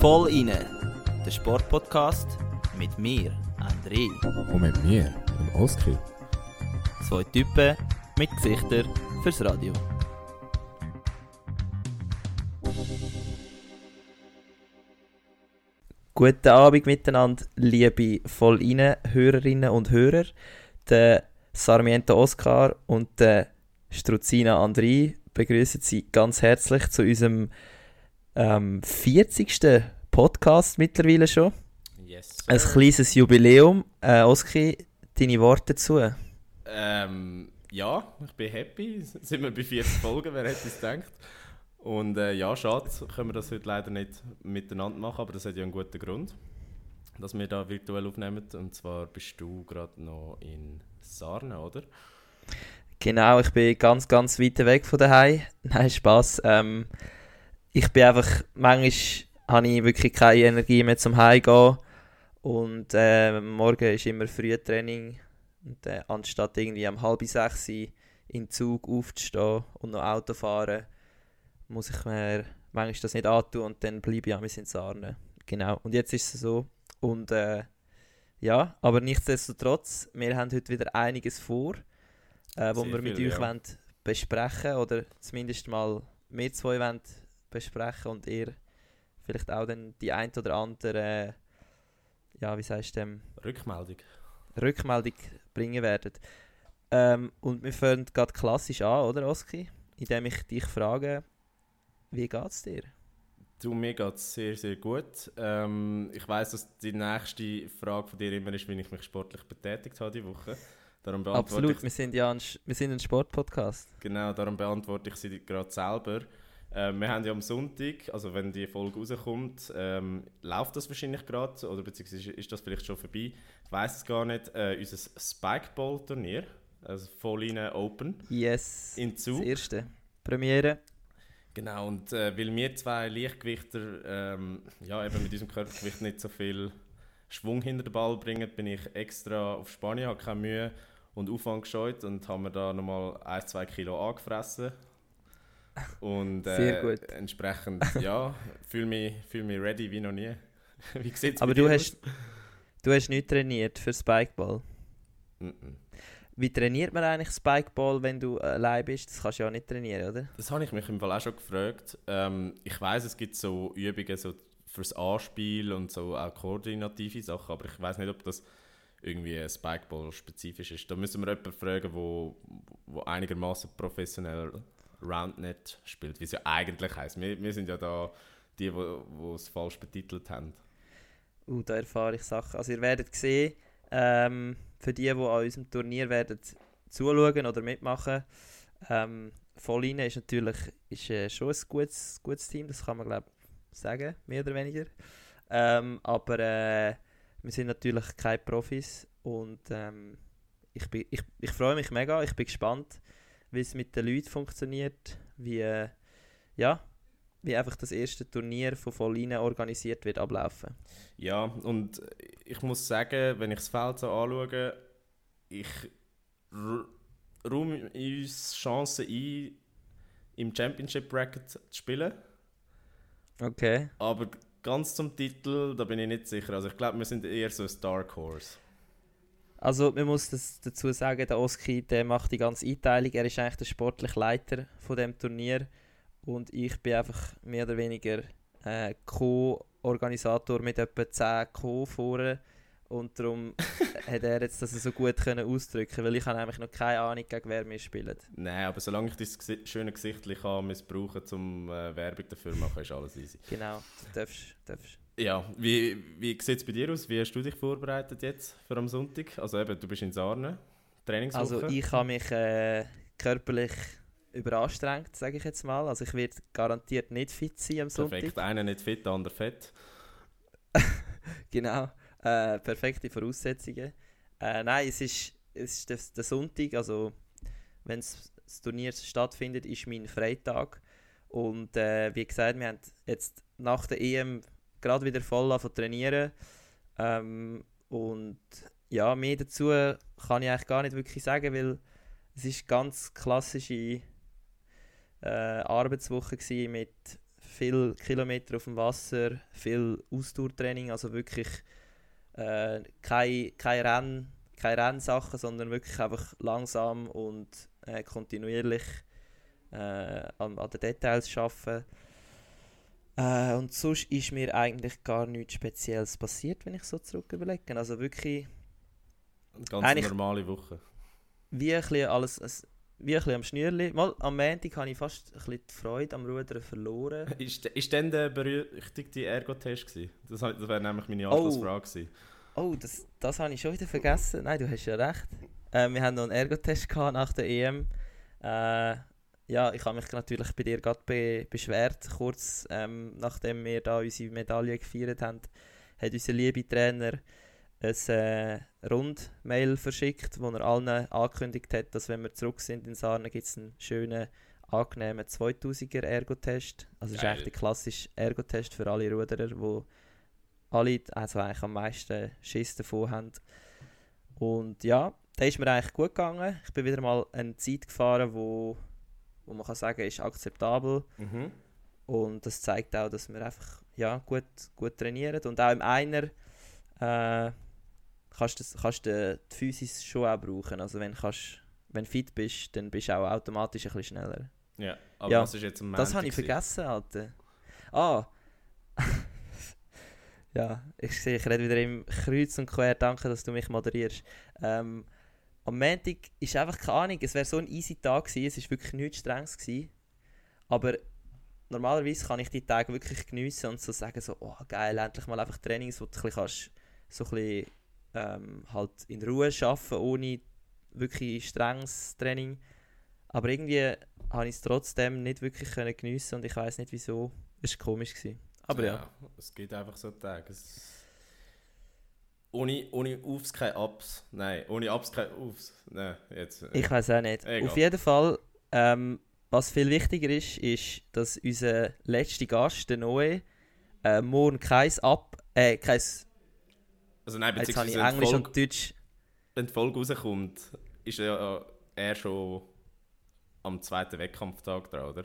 Voll inne, der Sportpodcast mit mir, André. Und mit mir, dem Oskar. Zwei Typen mit Gesichtern fürs Radio. Guten Abend miteinander, liebe voll inne Hörerinnen und Hörer. Der Sarmiento Oscar und der Struzina André begrüßen Sie ganz herzlich zu unserem ähm, 40. Podcast mittlerweile schon. Yes. Ein kleines Jubiläum. Äh, Oski, deine Worte dazu? Ähm, ja, ich bin happy. Sind wir bei 40 Folgen, wer hätte es gedacht? Und äh, ja, schade, können wir das heute leider nicht miteinander machen, aber das hat ja einen guten Grund, dass wir da virtuell aufnehmen. Und zwar bist du gerade noch in Sarne, oder? Genau, ich bin ganz, ganz weit weg von daheim. Nein, Spaß. Ähm, ich bin einfach, manchmal habe ich wirklich keine Energie mehr zum Heimgehen. Und äh, morgen ist immer früh Training. Und äh, anstatt irgendwie um halb sechs in Zug aufzustehen und noch Auto fahren, muss ich mir manchmal das nicht antun und dann bleibe ich auch in Sarne. Genau, und jetzt ist es so. Und äh, ja, aber nichtsdestotrotz, wir haben heute wieder einiges vor, äh, wo Sehr wir mit viel, euch ja. wollen besprechen oder zumindest mal wir zwei wollen besprechen und ihr vielleicht auch dann die ein oder andere, ja, wie sagst du, dem, Rückmeldung. Rückmeldung bringen werden. Ähm, und wir fangen gerade klassisch an, oder Oski? Indem ich dich frage, wie geht's dir? Du, mir geht es sehr, sehr gut. Ähm, ich weiß, dass die nächste Frage von dir immer ist, wie ich mich sportlich betätigt habe diese Woche. Darum Absolut, ich wir sind ja ein, wir sind ein Sportpodcast. Genau, darum beantworte ich sie gerade selber. Ähm, wir haben ja am Sonntag, also wenn die Folge rauskommt, ähm, läuft das wahrscheinlich gerade oder beziehungsweise ist das vielleicht schon vorbei. Ich weiß es gar nicht. Äh, unser Spikeball-Turnier, also Volline Open Yes, in das Zug. erste. Premiere. Genau, und äh, weil wir zwei Leichtgewichter ähm, ja, eben mit unserem Körpergewicht nicht so viel Schwung hinter den Ball bringen, bin ich extra auf Spanien, habe keine Mühe und Aufwand gescheut und haben mir da nochmal 1-2 Kilo angefressen. Und Sehr äh, gut. entsprechend, ja, fühle mich, fühl mich ready wie noch nie. wie sieht's Aber du hast, du hast nicht trainiert für Spikeball. aus? Mhm. Wie trainiert man eigentlich Spikeball, wenn du allein bist? Das kannst du ja nicht trainieren, oder? Das habe ich mich im Fall auch schon gefragt. Ähm, ich weiß, es gibt so Übungen so fürs Anspiel und so auch koordinative Sachen, aber ich weiß nicht, ob das irgendwie Spikeball spezifisch ist. Da müssen wir jemanden fragen, wo, wo einigermaßen professionell Roundnet spielt, wie es ja eigentlich heißt. Wir, wir sind ja da die, wo es falsch betitelt haben. Uh, da erfahre ich Sachen. Also ihr werdet sehen, ähm, für die, die an unserem Turnier werden zuschauen oder mitmachen, ähm, Volline ist natürlich ist, äh, schon ein gutes, gutes Team, das kann man glaube sagen, mehr oder weniger. Ähm, aber äh, wir sind natürlich keine Profis und ähm, ich, bin, ich, ich freue mich mega, ich bin gespannt, wie es mit den Leuten funktioniert, wie, äh, ja, wie einfach das erste Turnier von Volline organisiert wird ablaufen. Ja, und ich muss sagen, wenn ich das Feld so anschaue, ich räume uns Chancen ein, im Championship Bracket zu spielen. Okay. Aber ganz zum Titel, da bin ich nicht sicher. Also ich glaube, wir sind eher so ein Dark Horse. Also man muss das dazu sagen, der Oski der macht die ganze Einteilung. Er ist eigentlich der sportliche Leiter von dem Turnier und ich bin einfach mehr oder weniger äh, Co-Organisator mit etwa 10 Co vorne und darum hat er jetzt das so gut können ausdrücken, weil ich habe nämlich noch keine Ahnung, gegen wer wir spielen. Nein, aber solange ich gesi- schöne Gesicht kann missbrauchen um äh, Werbung dafür zu machen, ist alles easy. Genau, du darfst, darfst. Ja, wie, wie sieht es bei dir aus? Wie hast du dich vorbereitet jetzt für am Sonntag? Also eben, du bist in Sarne, Trainingswoche. Also ich habe mich äh, körperlich überanstrengt, sage ich jetzt mal. Also ich werde garantiert nicht fit sein am Sonntag. Perfekt, einer nicht fit, der andere fett. Genau, äh, perfekte Voraussetzungen. Äh, nein, es ist, es ist der, der Sonntag, also wenn das Turnier stattfindet, ist mein Freitag. Und äh, wie gesagt, wir haben jetzt nach der EM gerade wieder voll zu trainieren. Ähm, und ja, mehr dazu kann ich eigentlich gar nicht wirklich sagen, weil es ist ganz klassische äh, Arbeitswoche gewesen mit viel Kilometer auf dem Wasser, viel Ausdauertraining, also wirklich äh, keine, keine, Renn, keine Rennsachen, sondern wirklich einfach langsam und äh, kontinuierlich äh, an, an den Details arbeiten. Äh, und sonst ist mir eigentlich gar nichts Spezielles passiert, wenn ich so zurück überlege. Also wirklich Eine ganz normale Woche. wie ein bisschen alles, es- wie ein bisschen am Schnürli. Mal, am Montag habe ich fast ein bisschen die Freude am Rudern verloren. Ist, ist dann der berüchtigte Ergo-Test gewesen? Das, das wäre nämlich meine Oh. Anschlussfrage gewesen. Oh, das, das habe ich schon wieder vergessen. Nein, du hast ja recht. Äh, wir haben noch einen Ergotest gehabt nach der EM. Äh, ja, ich habe mich natürlich bei dir gerade be beschwert, kurz ähm, nachdem wir da unsere Medaille gefeiert haben, hat unser liebe Trainer ein äh, Rundmail verschickt, wo er allen angekündigt hat, dass wenn wir zurück sind in Sarne, gibt es einen schönen, angenehmen 2000er Ergotest. Also das ist eigentlich der klassische Ergotest für alle Ruderer, die alle also eigentlich am meisten Schiss davon haben. Und ja, da ist mir eigentlich gut gegangen. Ich bin wieder mal eine Zeit gefahren, wo, wo man kann sagen, ist akzeptabel. Mhm. Und das zeigt auch, dass wir einfach ja, gut, gut trainieren. Und auch im Einer äh, kannst du das- kannst du die Physis schon auch brauchen. Also wenn kannst, wenn du fit bist, dann bist du auch automatisch ein bisschen schneller. Ja, aber Ja, was ist jetzt am Das habe ich vergessen, Alter. Ah. ja, ich sehe, ich rede wieder im Kreuz und quer. Danke, dass du mich moderierst. Ähm, am Montag ist einfach keine Ahnung, es wäre so ein easy Tag gewesen, es war wirklich nichts Strenges gewesen. Aber normalerweise kann ich die Tage wirklich geniessen und so sagen, so, oh geil, endlich mal einfach Trainings, wo du ein bisschen kannst, so ein bisschen, ähm, halt in Ruhe arbeiten, ohne wirklich strenges Training. Aber irgendwie habe ich es trotzdem nicht wirklich können geniessen und ich weiß nicht wieso. Es war komisch. Gewesen. Aber ja. Es geht einfach so Tage. Es... Ohne, ohne Aufs keine Ups. Nein, ohne Ups keine Aufs. Nein, jetzt. äh, ich weiß auch nicht. Egal. Auf jeden Fall, ähm, was viel wichtiger ist, ist, dass unser letzter Gast, der Noe, äh, morgen kein Ab... Äh, kein... Jetzt also nein, habe ich beziehungsweise wenn die Englisch Folge, und Deutsch... wenn die Folge rauskommt, ist ja er schon am zweiten Wettkampftag dran, oder?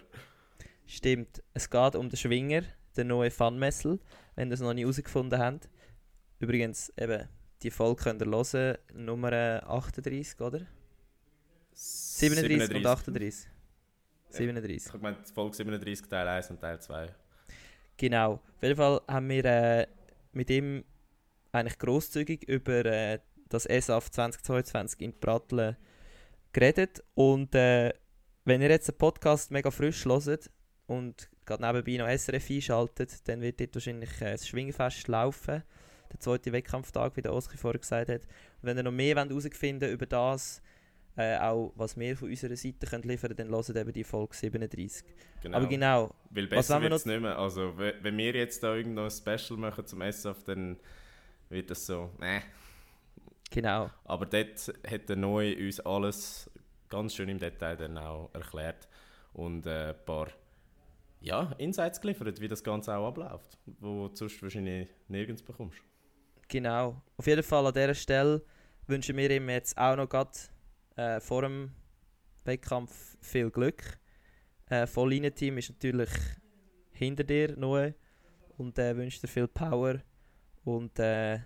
Stimmt. Es geht um den Schwinger, den neuen Funmessel, wenn ihr es noch nicht herausgefunden habt. Übrigens, eben, die Folge könnt ihr hören, Nummer 38, oder? 37, und 38. 37. Ich habe gemeint, Folge 37, Teil 1 und Teil 2. Genau. Auf jeden Fall haben wir äh, mit ihm eigentlich grosszügig über äh, das ESAF 2022 in Pratteln geredet. Und äh, wenn ihr jetzt den Podcast mega frisch hört und gerade nebenbei noch SRF einschaltet, dann wird dort wahrscheinlich äh, das Schwingfest laufen. Der zweite Wettkampftag, wie der Oskar vorher gesagt hat. Und wenn ihr noch mehr herausfinden wollt über das, äh, auch was wir von unserer Seite können liefern können, dann hört eben die Folge 37. Genau. Aber genau, Weil Was besser wird es nicht mehr. Also, we- wenn wir jetzt da irgendein Special machen zum SF, dann wird das so, ne. genau. Aber dort hat der Neue uns alles ganz schön im Detail dann auch erklärt und äh, ein paar ja, Insights geliefert, wie das Ganze auch abläuft, wo du sonst wahrscheinlich nirgends bekommst. Genau. Auf jeden Fall an dieser Stelle wünschen wir ihm jetzt auch noch grad, äh, vor dem Wettkampf viel Glück. Äh, Volllinienteam ist natürlich hinter dir, Noe. Und äh, wünscht dir viel Power und äh,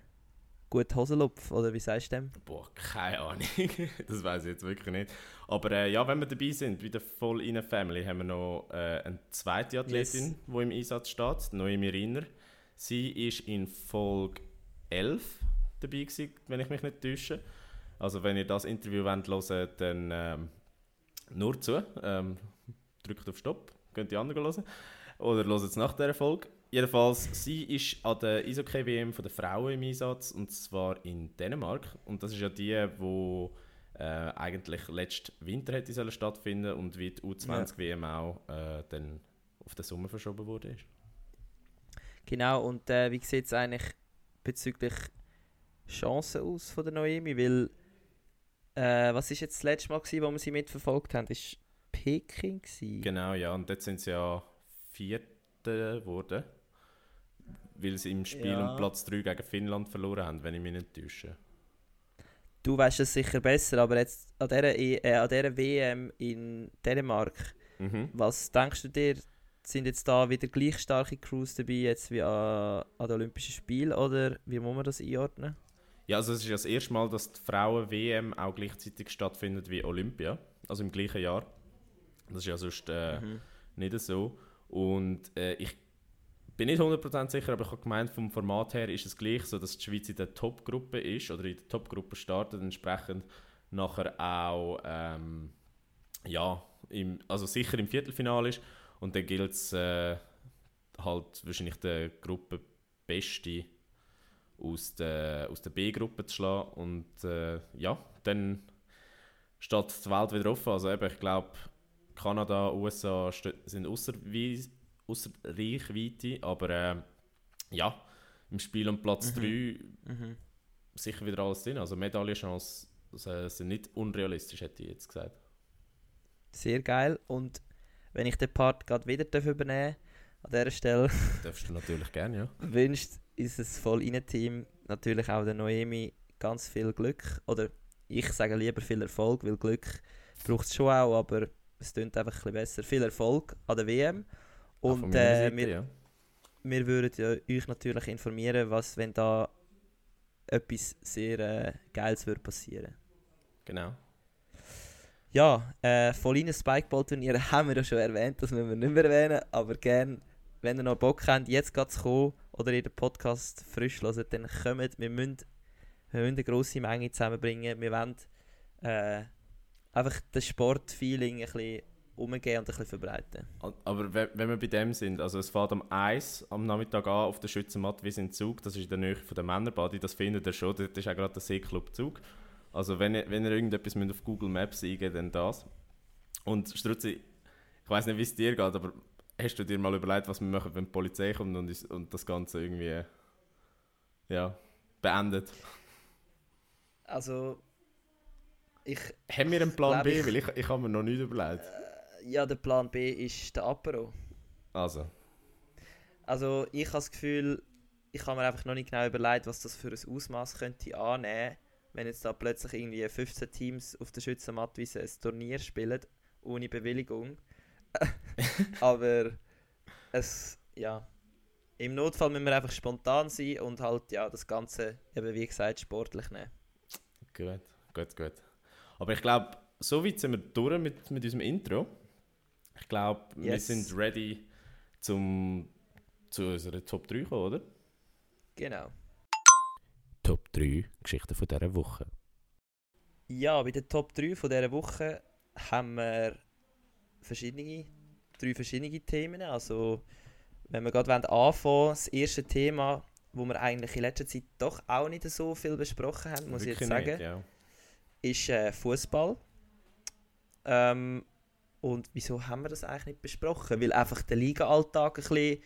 gut Hosenlupf, oder wie sagst du dem? Boah, keine Ahnung. das weiß ich jetzt wirklich nicht. Aber äh, ja, wenn wir dabei sind, bei der Voll in Family, haben wir noch äh, eine zweite Athletin, Yes. die im Einsatz steht, Noemi Rinner. Sie ist in Folge 11 dabei gewesen, wenn ich mich nicht täusche. Also wenn ihr das Interview wollt hören dann ähm, nur zu. Ähm, drückt auf Stopp, könnt die anderen hören. Oder hört es nach dieser Folge. Jedenfalls, sie ist an der Eishockey-WM der Frauen im Einsatz und zwar in Dänemark. Und das ist ja die, wo äh, eigentlich letzten Winter hätte sollen stattfinden und wie die U20-WM auch äh, dann auf den Sommer verschoben wurde. Ist. Genau, und äh, wie sieht es eigentlich bezüglich Chancen aus von der Noemi? Weil, äh, was ist jetzt das letzte Mal, gewesen, wo wir sie mitverfolgt haben? Ist Peking? Gewesen? Genau, ja. Und dort sind sie ja Vierte geworden, weil sie im Spiel Ja. um Platz 3 gegen Finnland verloren haben, wenn ich mich nicht täusche. Du weißt es sicher besser, aber jetzt an dieser, E- äh, an dieser WM in Dänemark Mhm. Was denkst du dir, sind jetzt da wieder gleich starke Crews dabei jetzt wie an, an den Olympischen Spielen oder wie muss man das einordnen? Ja, also es ist ja das erste Mal, dass die Frauen-WM auch gleichzeitig stattfindet wie Olympia, also im gleichen Jahr. Das ist ja sonst äh, Mhm. nicht so. Und äh, ich bin nicht 100% sicher, aber ich habe gemeint, vom Format her ist es gleich so, dass die Schweiz in der Top-Gruppe ist oder in der Top-Gruppe startet, entsprechend nachher auch ähm, ja, im, also sicher im Viertelfinale ist und dann gilt es äh, halt wahrscheinlich der Gruppe Beste aus der, aus der B-Gruppe zu schlagen und äh, ja, dann steht die Welt wieder offen. Also eben, ich glaube, Kanada, USA sind außer, Wei- außer Reichweite, aber äh, ja, im Spiel um Platz 3 Mhm. sicher wieder alles drin. Also Medaillenchancen äh, sind nicht unrealistisch, hätte ich jetzt gesagt. Sehr geil. Und wenn ich den Part gerade wieder darf übernehmen an dieser Stelle, Darfst du natürlich gerne, ja. wünscht unser Voll-Team natürlich auch der Noemi ganz viel Glück. Oder ich sage lieber viel Erfolg, weil Glück braucht es schon auch, aber es klingt einfach ein bisschen besser. Viel Erfolg an der WM. Und äh, wir, ja. wir würden ja euch natürlich informieren, was, wenn da etwas sehr äh, Geiles würde passieren. Genau. Ja, äh, Volline Spikeball-Turniere haben wir ja schon erwähnt, das müssen wir nicht mehr erwähnen, aber gern, wenn ihr noch Bock habt, jetzt gerade zu kommen oder ihr den Podcast frisch hört, dann kommt, wir müssen, wir müssen eine grosse Menge zusammenbringen, wir wollen äh, einfach das Sportfeeling ein bisschen umgehen und ein bisschen verbreiten. Aber wenn, wir bei dem sind, also es fährt am 1 am Nachmittag an auf der Schützenmatte wie in Zug, das ist in der Nähe von der Männerbody, das findet ihr schon, dort ist auch gerade der Seeclub Zug. Also wenn ihr, wenn ihr irgendetwas auf Google Maps eingeben dann das. Und Strutzi, ich weiß nicht, wie es dir geht, aber hast du dir mal überlegt, was wir machen, wenn die Polizei kommt und, und das Ganze irgendwie ja, beendet? Also, ich, Haben wir einen Plan B? ich- Weil ich, ich habe mir noch nicht überlegt. Ja, der Plan B ist der Apero. Also, Also ich habe das Gefühl, ich habe mir einfach noch nicht genau überlegt, was das für ein Ausmaß könnte annehmen, wenn jetzt da plötzlich irgendwie 15 Teams auf der Schützenmattwiese ein Turnier spielen, ohne Bewilligung. Aber es, ja, im Notfall müssen wir einfach spontan sein und halt, ja, das Ganze, eben wie gesagt, sportlich nehmen. Gut, gut, gut. Aber ich glaube, so weit sind wir durch mit, mit unserem Intro. Ich glaube, wir Yes. sind ready zum, zu unserer Top 3 kommen, oder? Genau. Top 3 Geschichten von dieser Woche. Ja, bei der Top 3 von dieser Woche haben wir verschiedene, drei verschiedene Themen. Also, wenn wir gerade anfangen wollen, das erste Thema, wo wir eigentlich in letzter Zeit doch auch nicht so viel besprochen haben, muss ich jetzt Wirklich sagen, nicht, ja. ist äh, Fußball. Ähm, und wieso haben wir das eigentlich nicht besprochen? Weil einfach der Liga-Alltag ein bisschen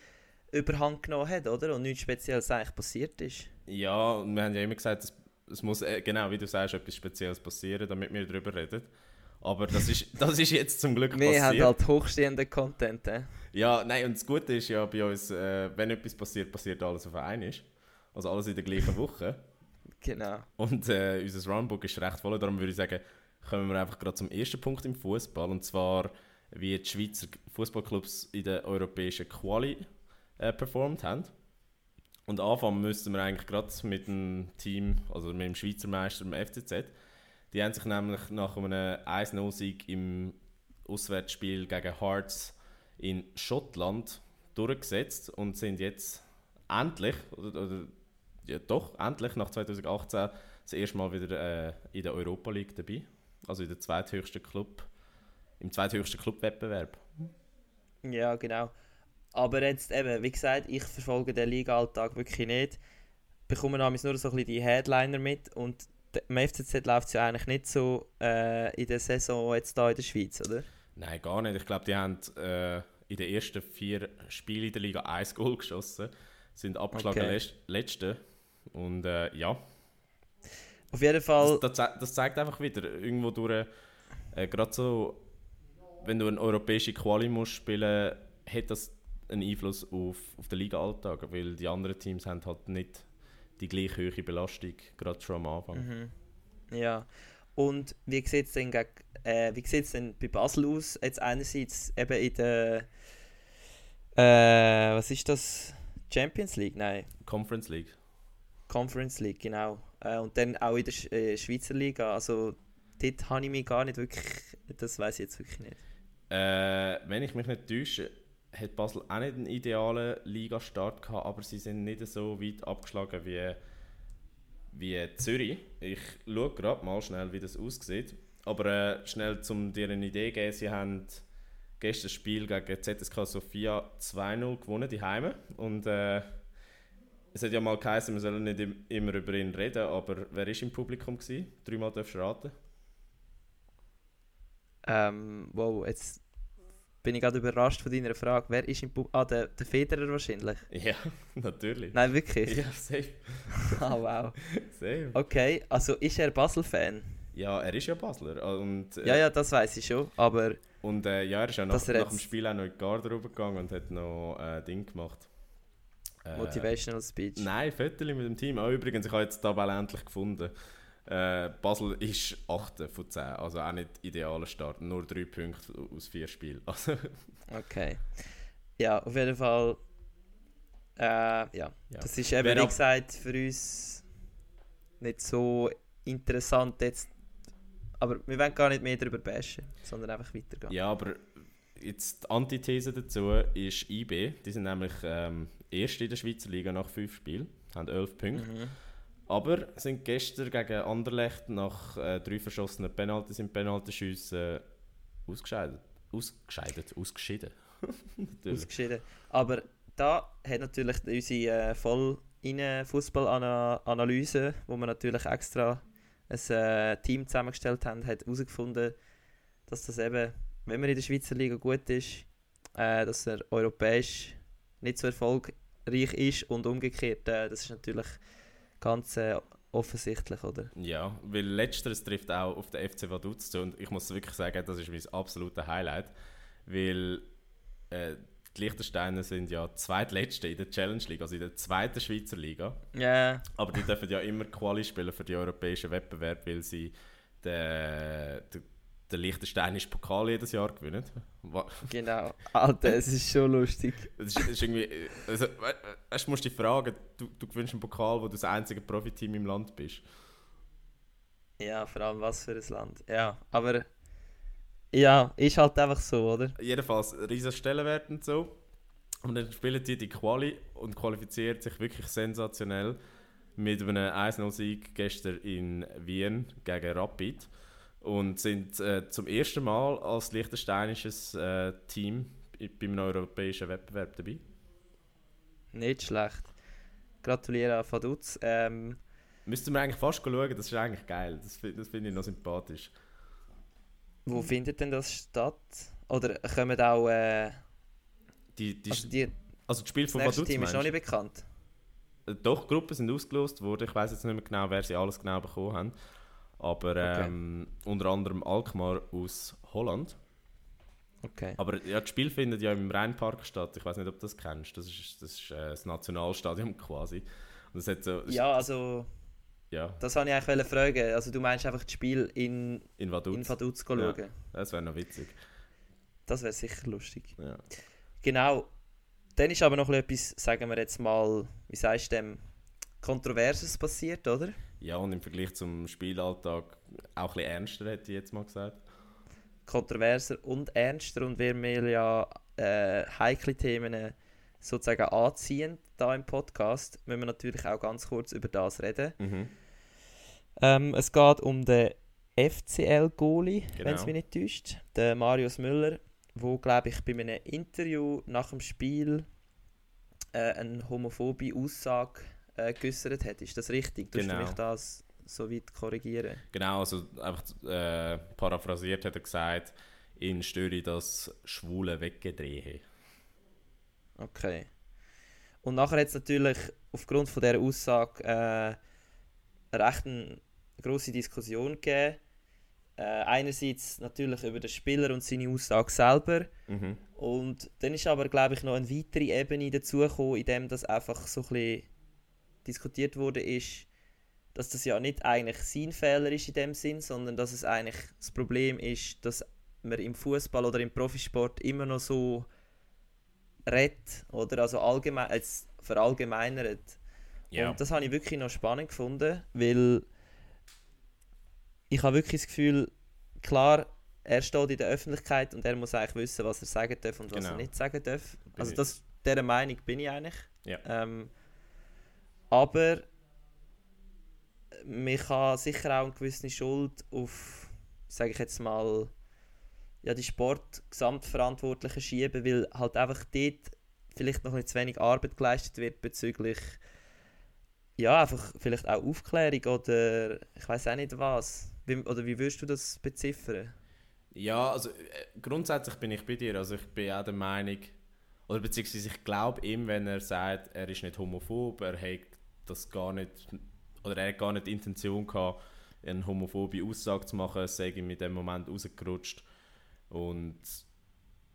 überhand genommen hat, oder? Und nichts Spezielles eigentlich passiert ist. Ja, und wir haben ja immer gesagt, es, es muss, äh, genau wie du sagst, etwas Spezielles passieren, damit wir darüber reden. Aber das ist, das ist jetzt zum Glück Wir haben passiert. halt hochstehenden Content. Äh? Ja, nein, und das Gute ist ja bei uns, äh, wenn etwas passiert, passiert alles auf einmal. Also alles in der gleichen Woche. Genau. Und äh, unser Runbook ist recht voll, darum würde ich sagen, kommen wir einfach gerade zum ersten Punkt im Fußball und zwar wie die Schweizer Fußballclubs in der europäischen Quali äh, performt haben. Und anfangen müssten wir eigentlich gerade mit dem Team, also mit dem Schweizer Meister, dem FCZ. Die haben sich nämlich nach einem 1-0-Sieg im Auswärtsspiel gegen Hearts in Schottland durchgesetzt und sind jetzt endlich, oder, oder ja, doch, endlich nach 2018 das erste Mal wieder äh, in der Europa League dabei. Also in der zweithöchsten Club, im zweithöchsten Clubwettbewerb. Ja, genau. Aber jetzt eben, wie gesagt, ich verfolge den Liga-Alltag wirklich nicht. Bekomme namens nur so ein bisschen die Headliner mit und im FCZ läuft es ja eigentlich nicht so äh, in der Saison jetzt da in der Schweiz, oder? Nein, gar nicht. Ich glaube, die haben äh, in den ersten vier Spielen in der Liga ein Goal geschossen, sind abgeschlagen Okay. Letz- Letzte. Und äh, ja, Auf jeden Fall, das, das, zei- das zeigt einfach wieder, irgendwo durch, äh, gerade so, wenn du eine europäische Quali musst spielen, hat das einen Einfluss auf, auf den Liga-Alltag, weil die anderen Teams haben halt nicht die gleich hohe Belastung, gerade schon am Anfang. Mhm. Ja, Und wie sieht es denn, äh, wie sieht's denn bei Basel aus? Jetzt einerseits eben in der, äh, was ist das? Champions League? Nein, Conference League. Conference League, genau. Äh, und dann auch in der Sch äh, Schweizer Liga. Also dort habe ich mich gar nicht wirklich, das weiß ich jetzt wirklich nicht. Äh, wenn ich mich nicht täusche, hat Basel auch nicht einen idealen Ligastart gehabt, aber sie sind nicht so weit abgeschlagen wie, wie Zürich. Ich schaue gerade mal schnell, wie das aussieht. Aber äh, schnell, um dir eine Idee zu geben, sie haben gestern das Spiel gegen ZSK Sofia 2-0 gewonnen, die Heime. Und äh, es hat ja mal geheißen, wir sollen nicht im- immer über ihn reden, aber wer war im Publikum? Gewesen? Dreimal darfst du raten. Ähm, wow, jetzt bin ich gerade überrascht von deiner Frage. Wer ist im Pub? Ah, der, der Federer wahrscheinlich. Ja, natürlich. Nein, wirklich? Ja, safe. Ah, wow. safe. Okay, also ist er Basel-Fan? Ja, er ist ja Basler. Und, äh, Ja, ja, das weiß ich schon. Aber Und äh, ja, er ist ja nach, nach dem Spiel auch noch in die Garderobe gegangen und hat noch äh, Ding gemacht. Äh, Motivational Speech. Nein, Viertel mit dem Team. Ah, übrigens, ich habe jetzt die Tabelle endlich gefunden. Äh, Basel ist 8 von 10, also auch nicht idealer Start. Nur 3 Punkte aus 4 Spielen. Also, Okay. Ja, auf jeden Fall. Äh, ja. Ja. das ist eben, wie gesagt, für uns nicht so interessant jetzt. Aber wir wollen gar nicht mehr darüber bashen, sondern einfach weitergehen. ja, aber jetzt die Antithese dazu ist IB. Die sind nämlich ähm, Erste in der Schweizer Liga nach 5 Spielen, haben 11 Punkte. Mhm. Aber sind gestern gegen Anderlecht nach äh, drei verschossenen Penalties im Penaltyschiessen äh, ausgescheidet. Ausgescheidet? Ausgeschieden. Ausgeschieden. Aber da hat natürlich unsere äh, voll Fußballanalyse, wo wir natürlich extra ein äh, Team zusammengestellt haben, hat herausgefunden, dass das eben, wenn man in der Schweizer Liga gut ist, äh, dass er europäisch nicht so erfolgreich ist und umgekehrt, äh, das ist natürlich ganz äh, offensichtlich, oder? Ja, weil letzteres trifft auch auf den FC Vaduz zu und ich muss wirklich sagen, das ist mein absolutes Highlight, weil äh, die Liechtensteiner sind ja zweitletzte in der Challenge League, also in der zweiten Schweizer Liga. Ja, Aber die dürfen ja immer Quali spielen für die europäischen Wettbewerb, weil sie den, den, den Liechtensteinischen Pokal jedes Jahr gewinnen. Genau. Alter, es ist schon lustig. Das ist, ist irgendwie, also, we- we- weißt, du musst dich fragen, du, du gewinnst einen Pokal, wo du das einzige Profiteam im Land bist. Ja, vor allem was für ein Land. Ja, aber ja, ist halt einfach so, oder? Jedenfalls riesen Stellenwert und so. Und dann spielen die die Quali und qualifiziert sich wirklich sensationell mit einem 1-0-Sieg gestern in Wien gegen Rapid. Und sind äh, zum ersten Mal als liechtensteinisches äh, Team beim europäischen Wettbewerb dabei. Nicht schlecht. Gratuliere an Vaduz. Ähm, Müssten wir eigentlich fast schauen, das ist eigentlich geil. Das, das finde ich noch sympathisch. wo findet denn das statt? Oder kommen auch. Äh, Die, die, also die, also das Spiel das von nächste Vaduz Team ist noch meinst nicht bekannt. Äh, Doch, Gruppen sind ausgelost worden. Ich weiß jetzt nicht mehr genau, wer sie alles genau bekommen haben. Aber Okay. ähm, unter anderem Alkmaar aus Holland. Okay. Aber ja, das Spiel findet ja im Rheinpark statt. Ich weiß nicht, ob du das kennst. Das ist das, ist, äh, das Nationalstadion quasi. Und das hat so, Ja, also, ja, das wollte ich eigentlich fragen. Also, du meinst einfach das Spiel in, in Vaduz. in Vaduz schauen? Ja. Das wäre noch witzig. Das wäre sicher lustig. Ja. Genau. Dann ist aber noch etwas, sagen wir jetzt mal, wie sagst du dem, Kontroverses passiert, oder? Ja, und im Vergleich zum Spielalltag auch ein bisschen ernster, hätte ich jetzt mal gesagt. kontroverser und ernster und wir mir ja äh, heikle Themen äh, sozusagen anziehen da im Podcast, müssen wir natürlich auch ganz kurz über das reden. Mhm. Ähm, es geht um den FCL-Goalie, wenn es Genau. mich nicht täuscht, den Marius Müller, wo glaube ich bei einem Interview nach dem Spiel äh, eine homophobe Aussage äh, geäußert hat. Ist das richtig? Tust Genau. du mich das so weit korrigieren? Genau, also einfach äh, paraphrasiert hat er gesagt, ihn störe das schwule Weggedrehe. Okay. Und nachher hat es natürlich aufgrund von dieser Aussage äh, eine recht eine grosse Diskussion gegeben. Äh, einerseits natürlich über den Spieler und seine Aussage selber. Mhm. Und dann ist aber, glaube ich, noch eine weitere Ebene dazugekommen, in dem das einfach so ein bisschen diskutiert wurde, ist, dass das ja nicht eigentlich sein Fehler ist in dem Sinn, sondern dass es eigentlich das Problem ist, dass man im Fußball oder im Profisport immer noch so redet oder also allgemein jetzt verallgemeinert. Ja. Und das habe ich wirklich noch spannend gefunden, weil ich habe wirklich das Gefühl, klar, er steht in der Öffentlichkeit und er muss eigentlich wissen, was er sagen darf und was Genau. er nicht sagen darf. Also das, dieser Meinung bin ich eigentlich. Ja. Ähm, aber man kann sicher auch eine gewisse Schuld auf, sage ich jetzt mal, ja, die Sport-Gesamtverantwortlichen schieben, weil halt einfach dort vielleicht noch nicht zu wenig Arbeit geleistet wird bezüglich ja, einfach vielleicht auch Aufklärung oder ich weiß auch nicht was. Wie, oder wie würdest du das beziffern? Ja, also äh, grundsätzlich bin ich bei dir. Also ich bin auch der Meinung, oder beziehungsweise ich glaube ihm, wenn er sagt, er ist nicht homophob, er hat das gar nicht, oder er hat gar nicht die Intention gehabt, eine homophobe Aussage zu machen, sei ihm in dem Moment rausgerutscht. Und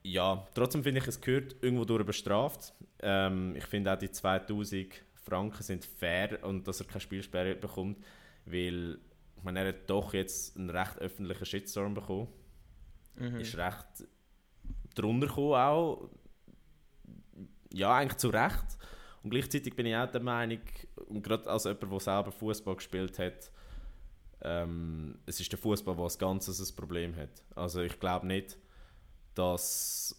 ja, trotzdem finde ich, es gehört irgendwo durch bestraft. Ähm, ich finde auch die 2000 Franken sind fair und dass er keine Spielsperre bekommt, weil ich meine, er hat doch jetzt einen recht öffentlichen Shitstorm bekommen Mhm. ist recht drunter gekommen auch. Ja, eigentlich zu Recht. Und gleichzeitig bin ich auch der Meinung, und gerade als jemand, der selber Fußball gespielt hat, ähm, es ist der Fußball, der als Ganzes ein Problem hat. Also ich glaube nicht, dass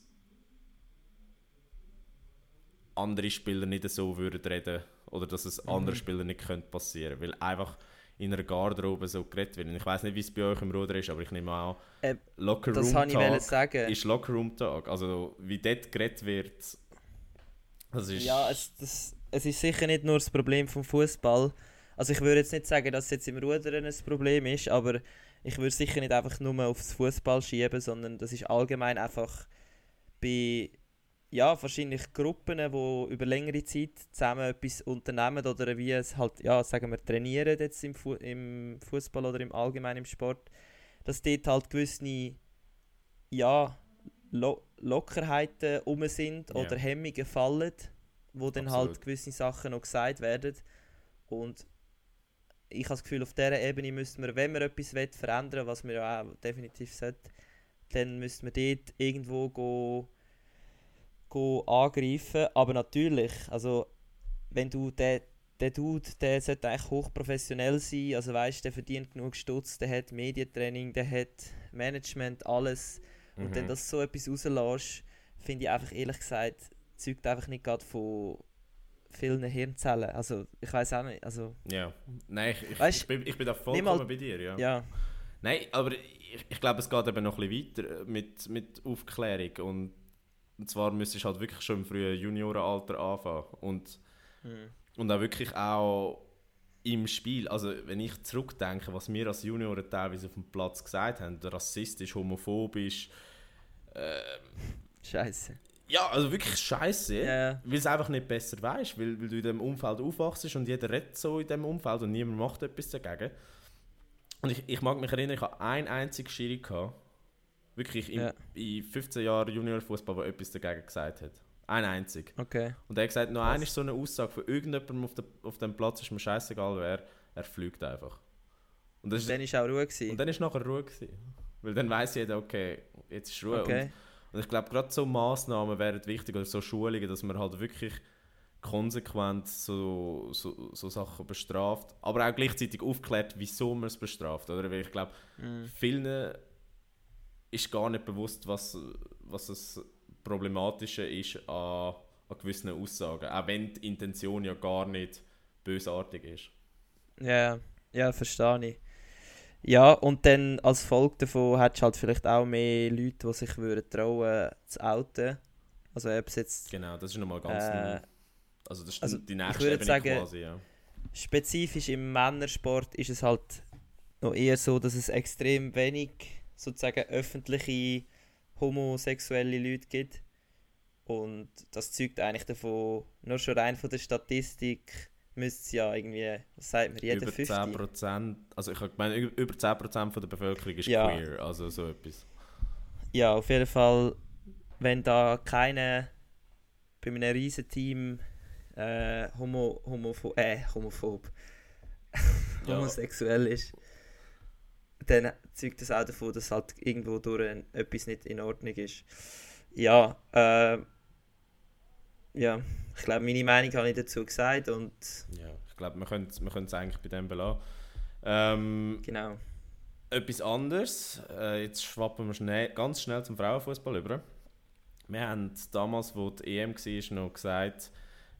andere Spieler nicht so würden reden oder dass es anderen Spielern nicht könnte passieren weil einfach in einer Garderobe so geredet wird. Und Ich weiß nicht, wie es bei euch im Ruder ist, aber ich nehme an, Äh, Locker Das Room ich sagen. ist Lockerroom-Tag. Also wie dort geredet wird, das ist... Ja, es, das, es ist sicher nicht nur das Problem vom Fußball. Also ich würde jetzt nicht sagen, dass es jetzt im Rudern ein Problem ist, aber ich würde sicher nicht einfach nur aufs Fußball schieben, sondern das ist allgemein einfach bei ja, wahrscheinlich Gruppen, die über längere Zeit zusammen etwas unternehmen oder wie es halt, ja, sagen wir, trainieren jetzt im, Fu im Fußball oder im allgemeinen Sport, dass dort halt gewisse, ja, Lockerheiten rum sind Ja. oder Hemmungen fallen, wo dann Absolut. halt gewisse Sachen noch gesagt werden. Und ich habe das Gefühl, auf dieser Ebene müssten wir, wenn wir etwas wollen, verändern was wir ja auch definitiv sollten, dann müssten wir dort irgendwo go, go angreifen. Aber natürlich, also wenn du den, der Dude, der sollte eigentlich hochprofessionell sein, also weißt, der verdient genug Stutz, der hat Medientraining, der hat Management, alles. Und Mhm. dann das so etwas rauslässt, finde ich einfach ehrlich gesagt, zeugt einfach nicht gerade von vielen Hirnzellen. Also ich weiß auch nicht, also Ja. Nein, ich, ich, Weißt, ich, bin, ich bin da vollkommen mal- bei dir, ja. ja. Nein, aber ich, ich glaube, es geht eben noch ein bisschen weiter mit, mit Aufklärung. Und, und zwar müsstest du halt wirklich schon im frühen Juniorenalter anfangen. Und, Hm. und auch wirklich auch im Spiel. Also, wenn ich zurückdenke, was wir als Junioren teilweise auf dem Platz gesagt haben, rassistisch, homophobisch, Scheiße. ja, also wirklich scheiße. Ja. Weil es einfach nicht besser weißt, weil, weil du in diesem Umfeld aufwachst und jeder redet so in diesem Umfeld und niemand macht etwas dagegen. Und ich, ich mag mich erinnern, ich hatte einen einzigen Schiri, gehabt, wirklich in, Ja. in 15 Jahren Juniorfußball, der etwas dagegen gesagt hat. Ein einzig. Okay. Und er hat gesagt, noch eine ist so eine Aussage von irgendjemandem auf, der, auf dem Platz, ist mir scheißegal wer, er fliegt einfach. Und, das ist, Dann war auch Ruhe. Gewesen. und dann ist nachher Ruhe. Gewesen. Weil dann weiß jeder, okay, jetzt ist Ruhe. Und okay. und ich glaube, gerade so Massnahmen wären wichtig oder so Schulungen, dass man halt wirklich konsequent so, so, so Sachen bestraft, aber auch gleichzeitig aufklärt, wieso man es bestraft. Oder? Weil ich glaube, Mhm. vielen ist gar nicht bewusst, was, was das Problematische ist an, an gewissen Aussagen. Auch wenn die Intention ja gar nicht bösartig ist. Ja, ja, verstehe ich. Ja, und dann als Folge davon hättest du halt vielleicht auch mehr Leute, die sich würden trauen zu outen. Also ob jetzt Genau, das ist nochmal ganz... Äh, also das ist also die nächste Ebene sagen, quasi, ja. spezifisch im Männersport ist es halt noch eher so, dass es extrem wenig sozusagen öffentliche homosexuelle Leute gibt. Und das zeugt eigentlich davon, nur schon rein von der Statistik müsste es ja irgendwie, was sagt man, jeder über 50. 10%, also ich meine, über über 10% von der Bevölkerung ist Ja. queer, also so etwas. Ja, auf jeden Fall, wenn da keine bei einem riesen Team äh, homo, homopho äh, homophob homosexuell ist, dann zeugt das auch davon, dass halt irgendwo durch ein- etwas nicht in Ordnung ist. Ja, äh, ja, ich glaube, meine Meinung habe ich dazu gesagt und Ja, ich glaube, wir können es eigentlich bei dem belassen. Ähm, genau. etwas anderes. Äh, jetzt schwappen wir schnell, ganz schnell zum Frauenfußball über. Wir haben damals, wo die EM war, noch gesagt,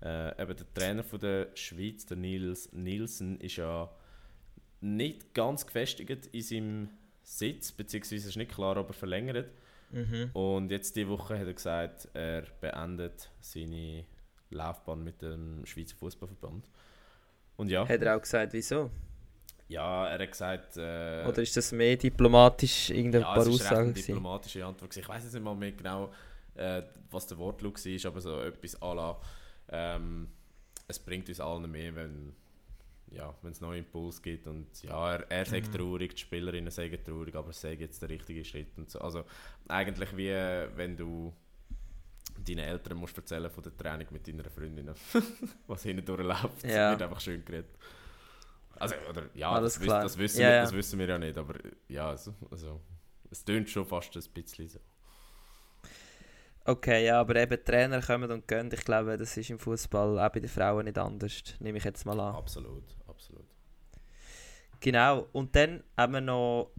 äh, eben der Trainer von der Schweiz, der Nils Nielsen, ist ja nicht ganz gefestigt in seinem Sitz, beziehungsweise ist nicht klar, ob er verlängert. Mhm. Und jetzt diese Woche hat er gesagt, er beendet seine Laufbahn mit dem Schweizer Fußballverband. Und ja, Hat er auch gesagt, wieso? ja, er hat gesagt, äh, Oder ist das mehr diplomatisch irgendein ja, paar es ist Aussagen eine diplomatische Antwort. Ich weiß jetzt nicht mal mehr genau, äh, was der Wortlaut war, aber so etwas à la, ähm, es bringt uns allen mehr, wenn ja, wenn es neuen Impuls gibt und ja, er, er sagt Mhm. traurig, die Spielerinnen sagen traurig, aber es sagt jetzt der richtige Schritt und so. Also eigentlich wie wenn du deinen Eltern musst erzählen von der Training mit deiner Freundin, was hinten durchläuft, Ja. wird einfach schön geredet. Also, oder, ja, Alles das, wiss- das, wissen Ja, wir, ja. das wissen wir ja nicht, aber ja, also, also es tönt schon fast ein bisschen so. Okay, ja, aber eben Trainer kommen und gehen. Ich glaube, das ist im Fußball auch bei den Frauen nicht anders. Nehme ich jetzt mal an. Absolut, absolut. Genau. Und dann haben wir noch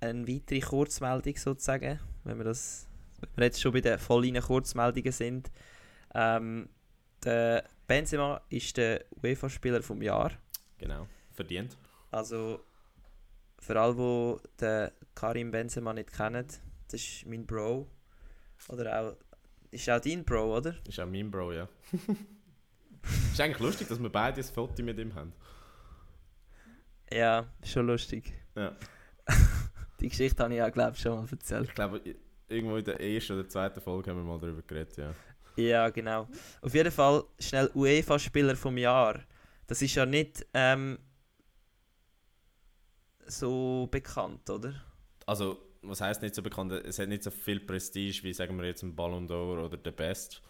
eine weitere Kurzmeldung sozusagen, wenn wir das, wenn wir jetzt schon bei den vollen Kurzmeldungen sind. Ähm, der Benzema ist der UEFA-Spieler vom Jahr. Genau. Verdient. Also für alle, die den Karim Benzema nicht kennen, das ist mein Bro. Oder auch, ist auch dein Bro, oder? Ist auch mein Bro, ja. ist eigentlich lustig, dass wir beide ein Foto mit ihm haben. Ja, schon lustig. Ja. Die Geschichte habe ich ja, glaube ich, schon mal erzählt. Ich glaube, irgendwo in der ersten oder zweiten Folge haben wir mal darüber geredet, ja. Ja, genau. Auf jeden Fall schnell UEFA-Spieler vom Jahr. Das ist ja nicht ähm, so bekannt, oder? Also, was heißt nicht so bekannt? Es hat nicht so viel Prestige wie, sagen wir jetzt, ein Ballon d'Or oder der Best,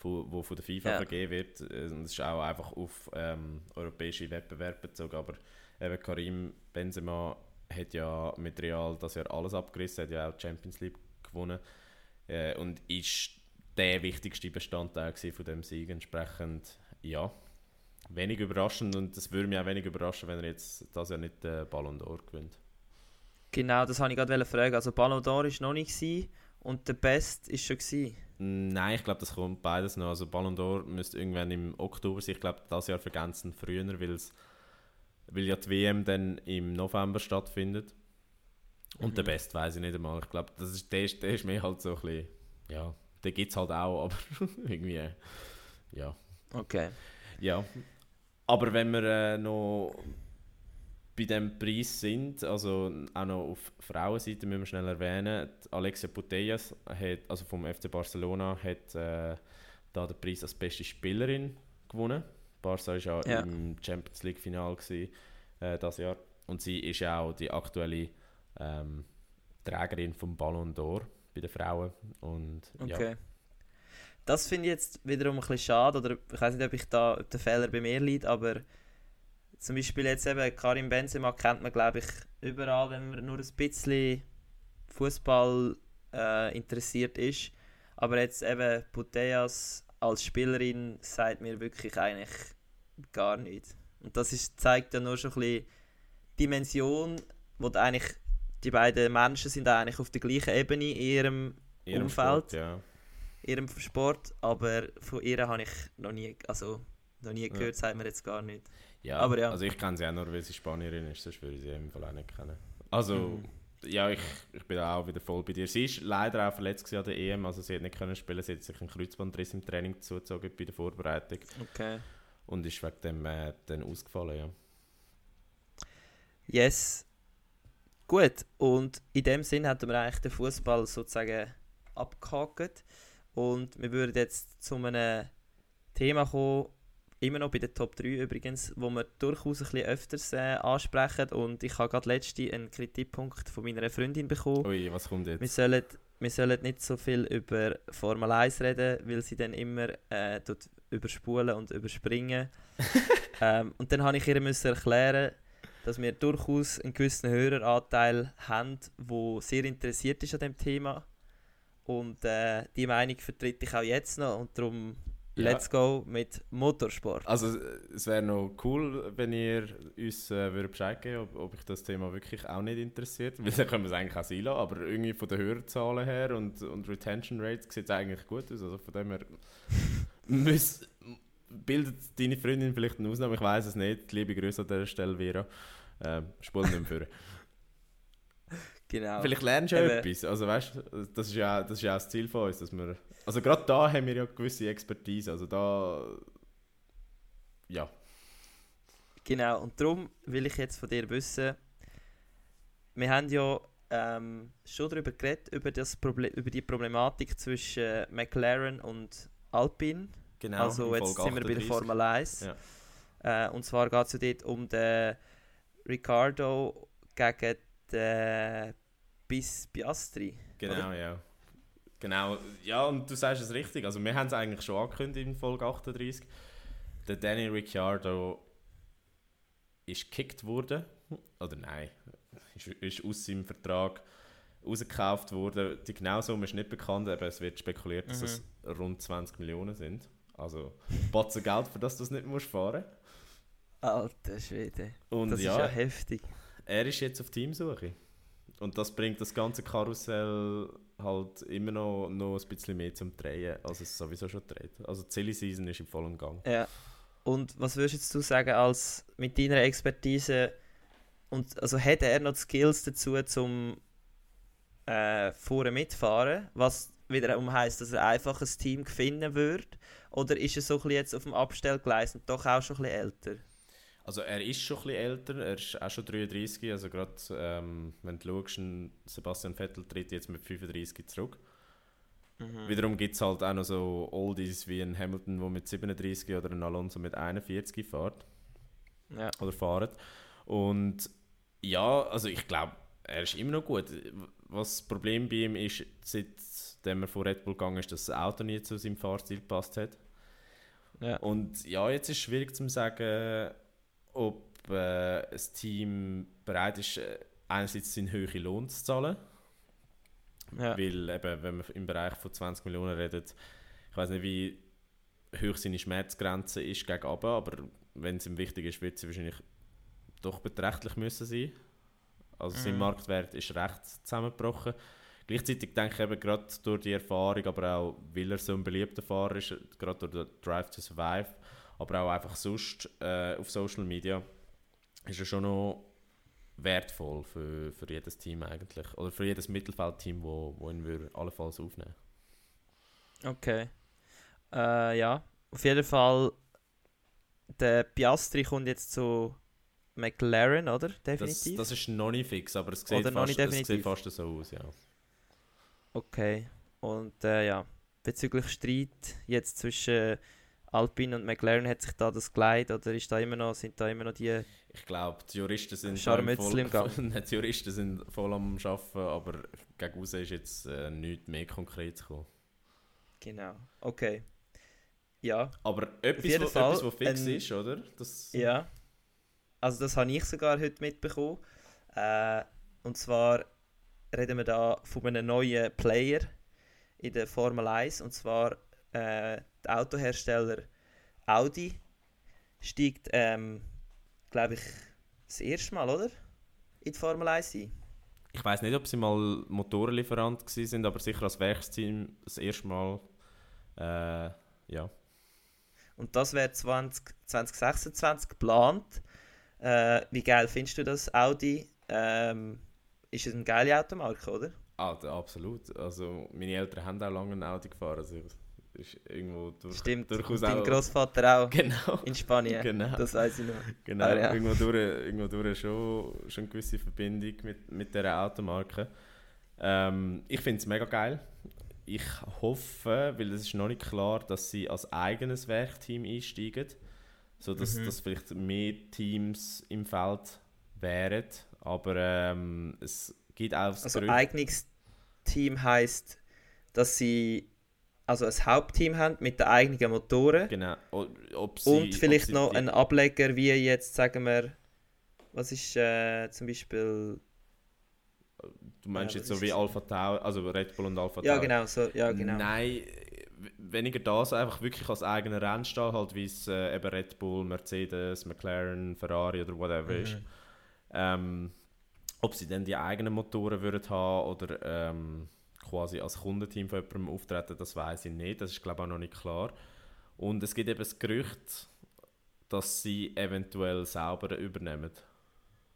wo, wo von der FIFA Ja. vergeben wird. Äh, Und es ist auch einfach auf ähm, europäische Wettbewerbe bezogen. Aber eben Karim Benzema hat ja mit Real das Jahr alles abgerissen, hat ja auch die Champions League gewonnen äh, und ist der wichtigste Bestandteil von dem Sieg. Entsprechend, ja, wenig überraschend und es würde mich auch wenig überraschen, wenn er jetzt das Jahr nicht den Ballon d'Or gewinnt. Genau, das habe ich gerade fragen. Also Ballon d'Or war noch nicht gewesen und der Best ist schon gewesen. Nein, ich glaube, das kommt beides noch. Also Ballon d'Or müsste irgendwann im Oktober sein. Ich glaube, das Jahr vergessen früher, weil's, weil ja die WM dann im November stattfindet. Und der Mhm. Best weiß ich nicht einmal. Ich glaube, das ist, der, ist, der ist mir halt so ein bisschen, ja, den gibt es halt auch, aber irgendwie, ja. Okay. Ja. Aber wenn wir äh, noch bei dem Preis sind, also auch noch auf Frauenseite müssen wir schnell erwähnen, Alexia Putellas hat, also vom FC Barcelona hat äh, da den Preis als beste Spielerin gewonnen. Barca war ja, Ja. im Champions League Final gewesen, äh, das Jahr und sie ist ja auch die aktuelle ähm, Trägerin vom Ballon d'Or bei den Frauen und ja, Okay. Das finde ich jetzt wiederum ein bisschen schade, oder ich weiß nicht, ob, ich da, ob der Fehler bei mir liegt, aber zum Beispiel jetzt eben Karim Benzema kennt man, glaube ich, überall, wenn man nur ein bisschen Fußball äh, interessiert ist. Aber jetzt eben Putellas als Spielerin sagt mir wirklich eigentlich gar nichts. Und das ist, zeigt ja nur schon ein bisschen Dimension, wo die eigentlich die beiden Menschen sind eigentlich auf der gleichen Ebene in ihrem ihrem Umfeld. Sport, ja. ihrem Sport, aber von ihr habe ich noch nie, also noch nie gehört, sagt mir jetzt gar nicht. Ja, Aber ja. also ich kenne sie auch nur, weil sie Spanierin ist, sonst würde ich sie im Fall auch nicht kennen. Also, Mhm. ja, ich, ich bin auch wieder voll bei dir. Sie ist leider auch verletzt an der EM, also sie hat nicht können spielen, sie hat sich einen Kreuzbandriss im Training zugezogen bei der Vorbereitung Okay. und ist wegen dem äh, dann ausgefallen, ja. Yes. Gut, und in dem Sinn hätten wir eigentlich den Fußball sozusagen abgehakt. Und wir würden jetzt zu einem Thema kommen, immer noch bei den Top 3 übrigens, wo wir durchaus ein bisschen öfters äh, ansprechen. Und ich habe gerade letzte einen Kritikpunkt von meiner Freundin bekommen. Ui, was kommt jetzt? Wir sollen, wir sollen nicht so viel über Formel 1 reden, weil sie dann immer äh, tut überspulen und überspringen. ähm, und dann habe ich ihr müssen erklären, dass wir durchaus einen gewissen Höreranteil haben, der sehr interessiert ist an dem Thema. Und äh, die Meinung vertrete ich auch jetzt noch und darum. Let's go mit Motorsport. Also es wäre noch cool, wenn ihr uns äh, würdet Bescheid geben ob, ob ich das Thema wirklich auch nicht interessiert. Weil dann können wir es eigentlich auch sein lassen. Aber irgendwie von den Hörerzahlen her und, und Retention Rates sieht es eigentlich gut aus. Also von dem her müß, bildet deine Freundin vielleicht eine Ausnahme. Ich weiß es nicht. Liebe Grüße an dieser Stelle, Vera. Ähm, spul nicht vor. Genau. Vielleicht lernst du ja Eben. etwas. Also weißt das ist ja, das ist ja auch das Ziel von uns, dass wir... Also gerade da haben wir ja gewisse Expertise. Also da... Ja. Genau, und darum will ich jetzt von dir wissen, wir haben ja ähm, schon darüber geredet, über, das Proble über die Problematik zwischen äh, McLaren und Alpine. Genau. also jetzt Folge sind wir bei der 38. Formel 1. Ja. Äh, und zwar geht es ja dort um den Ricardo gegen den Bis Piastri. Genau, ja. Genau, ja, und du sagst es richtig. Also, wir haben es eigentlich schon angekündigt in Folge 38. Der Danny Ricciardo ist gekickt worden. Oder nein, ist, ist aus seinem Vertrag rausgekauft worden. Die genaue Summe ist nicht bekannt, aber es wird spekuliert, dass Mhm. es rund 20 Millionen sind. Also, Batzen Geld, für das du das nicht musst fahren Alter Schwede. Und das ja, ist ja heftig. er ist jetzt auf Teamsuche. Und das bringt das ganze Karussell halt immer noch, noch ein bisschen mehr zum Drehen, als es sowieso schon dreht. Also die Silly Season ist im vollen Gang. Ja. Und was würdest jetzt du sagen, als mit deiner Expertise und also hat er noch die Skills dazu zum äh, vorne mitfahren, was wiederum heisst, dass er einfach ein Team finden würde? Oder ist er so ein bisschen jetzt auf dem Abstellgleis und doch auch schon ein bisschen älter? Also er ist schon ein bisschen älter, er ist auch schon 33, also gerade ähm, wenn du schaust, Sebastian Vettel tritt jetzt mit 35 zurück. Mhm. Wiederum gibt es halt auch noch so Oldies wie ein Hamilton, der mit 37 oder ein Alonso mit 41 fährt. Ja. oder fahren. Und ja, also ich glaube, er ist immer noch gut. Was das Problem bei ihm ist, seitdem er von Red Bull gegangen ist, dass das Auto nie zu seinem Fahrstil gepasst hat. Ja. Und ja, jetzt ist es schwierig zu sagen, ob äh, ein Team bereit ist, äh, einerseits seinen höheren Lohn zu zahlen. Ja. Weil eben, wenn man im Bereich von 20 Millionen redet, ich weiß nicht, wie hoch seine Schmerzgrenze ist gegen oben, aber wenn es ihm wichtig ist, wird sie wahrscheinlich doch beträchtlich müssen sein. Also sein Mhm. Marktwert ist recht zusammengebrochen. Gleichzeitig denke ich eben gerade durch die Erfahrung, aber auch weil er so ein beliebter Fahrer ist, gerade durch den Drive to Survive, aber auch einfach sonst äh, auf Social Media, ist er schon noch wertvoll für, für jedes Team eigentlich. Oder für jedes Mittelfeldteam, wo, wo ihn würde allenfalls aufnehmen Okay. Äh, ja, auf jeden Fall, der Piastri kommt jetzt zu McLaren, oder? das, Definitiv. das ist noch nicht fix, aber es sieht, fast, es sieht fast so aus, ja. Okay. Und äh, ja, bezüglich Streit jetzt zwischen Alpine und McLaren hat sich da das geleitet oder ist da immer noch, sind da immer noch die. Ich glaube, die Juristen sind Scharmützel im Gang. voll, die Juristen sind voll am Arbeiten, aber gegen raus ist jetzt äh, nichts mehr konkret gekommen. Genau. Okay. Ja. Aber etwas, wo, Fall etwas, wo fix ein- ist, oder? Das, Ja. Also das habe ich sogar heute mitbekommen. Äh, und zwar reden wir da von einem neuen Player in der Formel 1 und zwar äh, Autohersteller Audi steigt, ähm, glaube ich, das erste Mal, oder? In die Formel 1 ein. Ich weiß nicht, ob sie mal Motorenlieferant sind, aber sicher als Werksteam das erste Mal. Äh, ja. Und das wäre 20, 2026 geplant. Äh, wie geil findest du das, Audi? Ähm, ist es eine geile Automarke, oder? Ah, absolut. Also meine Eltern haben auch lange ein Auto gefahren. Also ist irgendwo durch, Stimmt. durchaus dein auch. Großvater auch Genau. in Spanien. Genau. Das weiß ich noch. Genau, Ah, ja. irgendwo, durch, irgendwo durch schon, schon eine gewisse Verbindung mit, mit dieser Automarke. Ähm, ich finde es mega geil. Ich hoffe, weil es ist noch nicht klar, dass sie als eigenes Werkteam einsteigen, sodass Mhm. dass vielleicht mehr Teams im Feld wären. Aber ähm, es gibt auch das Also Gerücht- eigenes Team heißt, dass sie also ein Hauptteam haben mit den eigenen Motoren Genau. Sie, und vielleicht noch einen Ableger wie jetzt sagen wir was ist äh, zum Beispiel... Du meinst Ja, jetzt so wie ist- Alpha Tau, also Red Bull und Alpha Ja, Tau? genau, so, ja, genau. Nein, weniger das, einfach wirklich als eigener Rennstall, halt wie es äh, eben Red Bull, Mercedes, McLaren, Ferrari oder whatever ist. Mhm. Ähm, ob sie dann die eigenen Motoren würden haben oder ähm, quasi als Kundenteam von jemandem auftreten, das weiß ich nicht. Das ist glaube ich auch noch nicht klar. Und es gibt eben das Gerücht, dass sie eventuell selber übernehmen.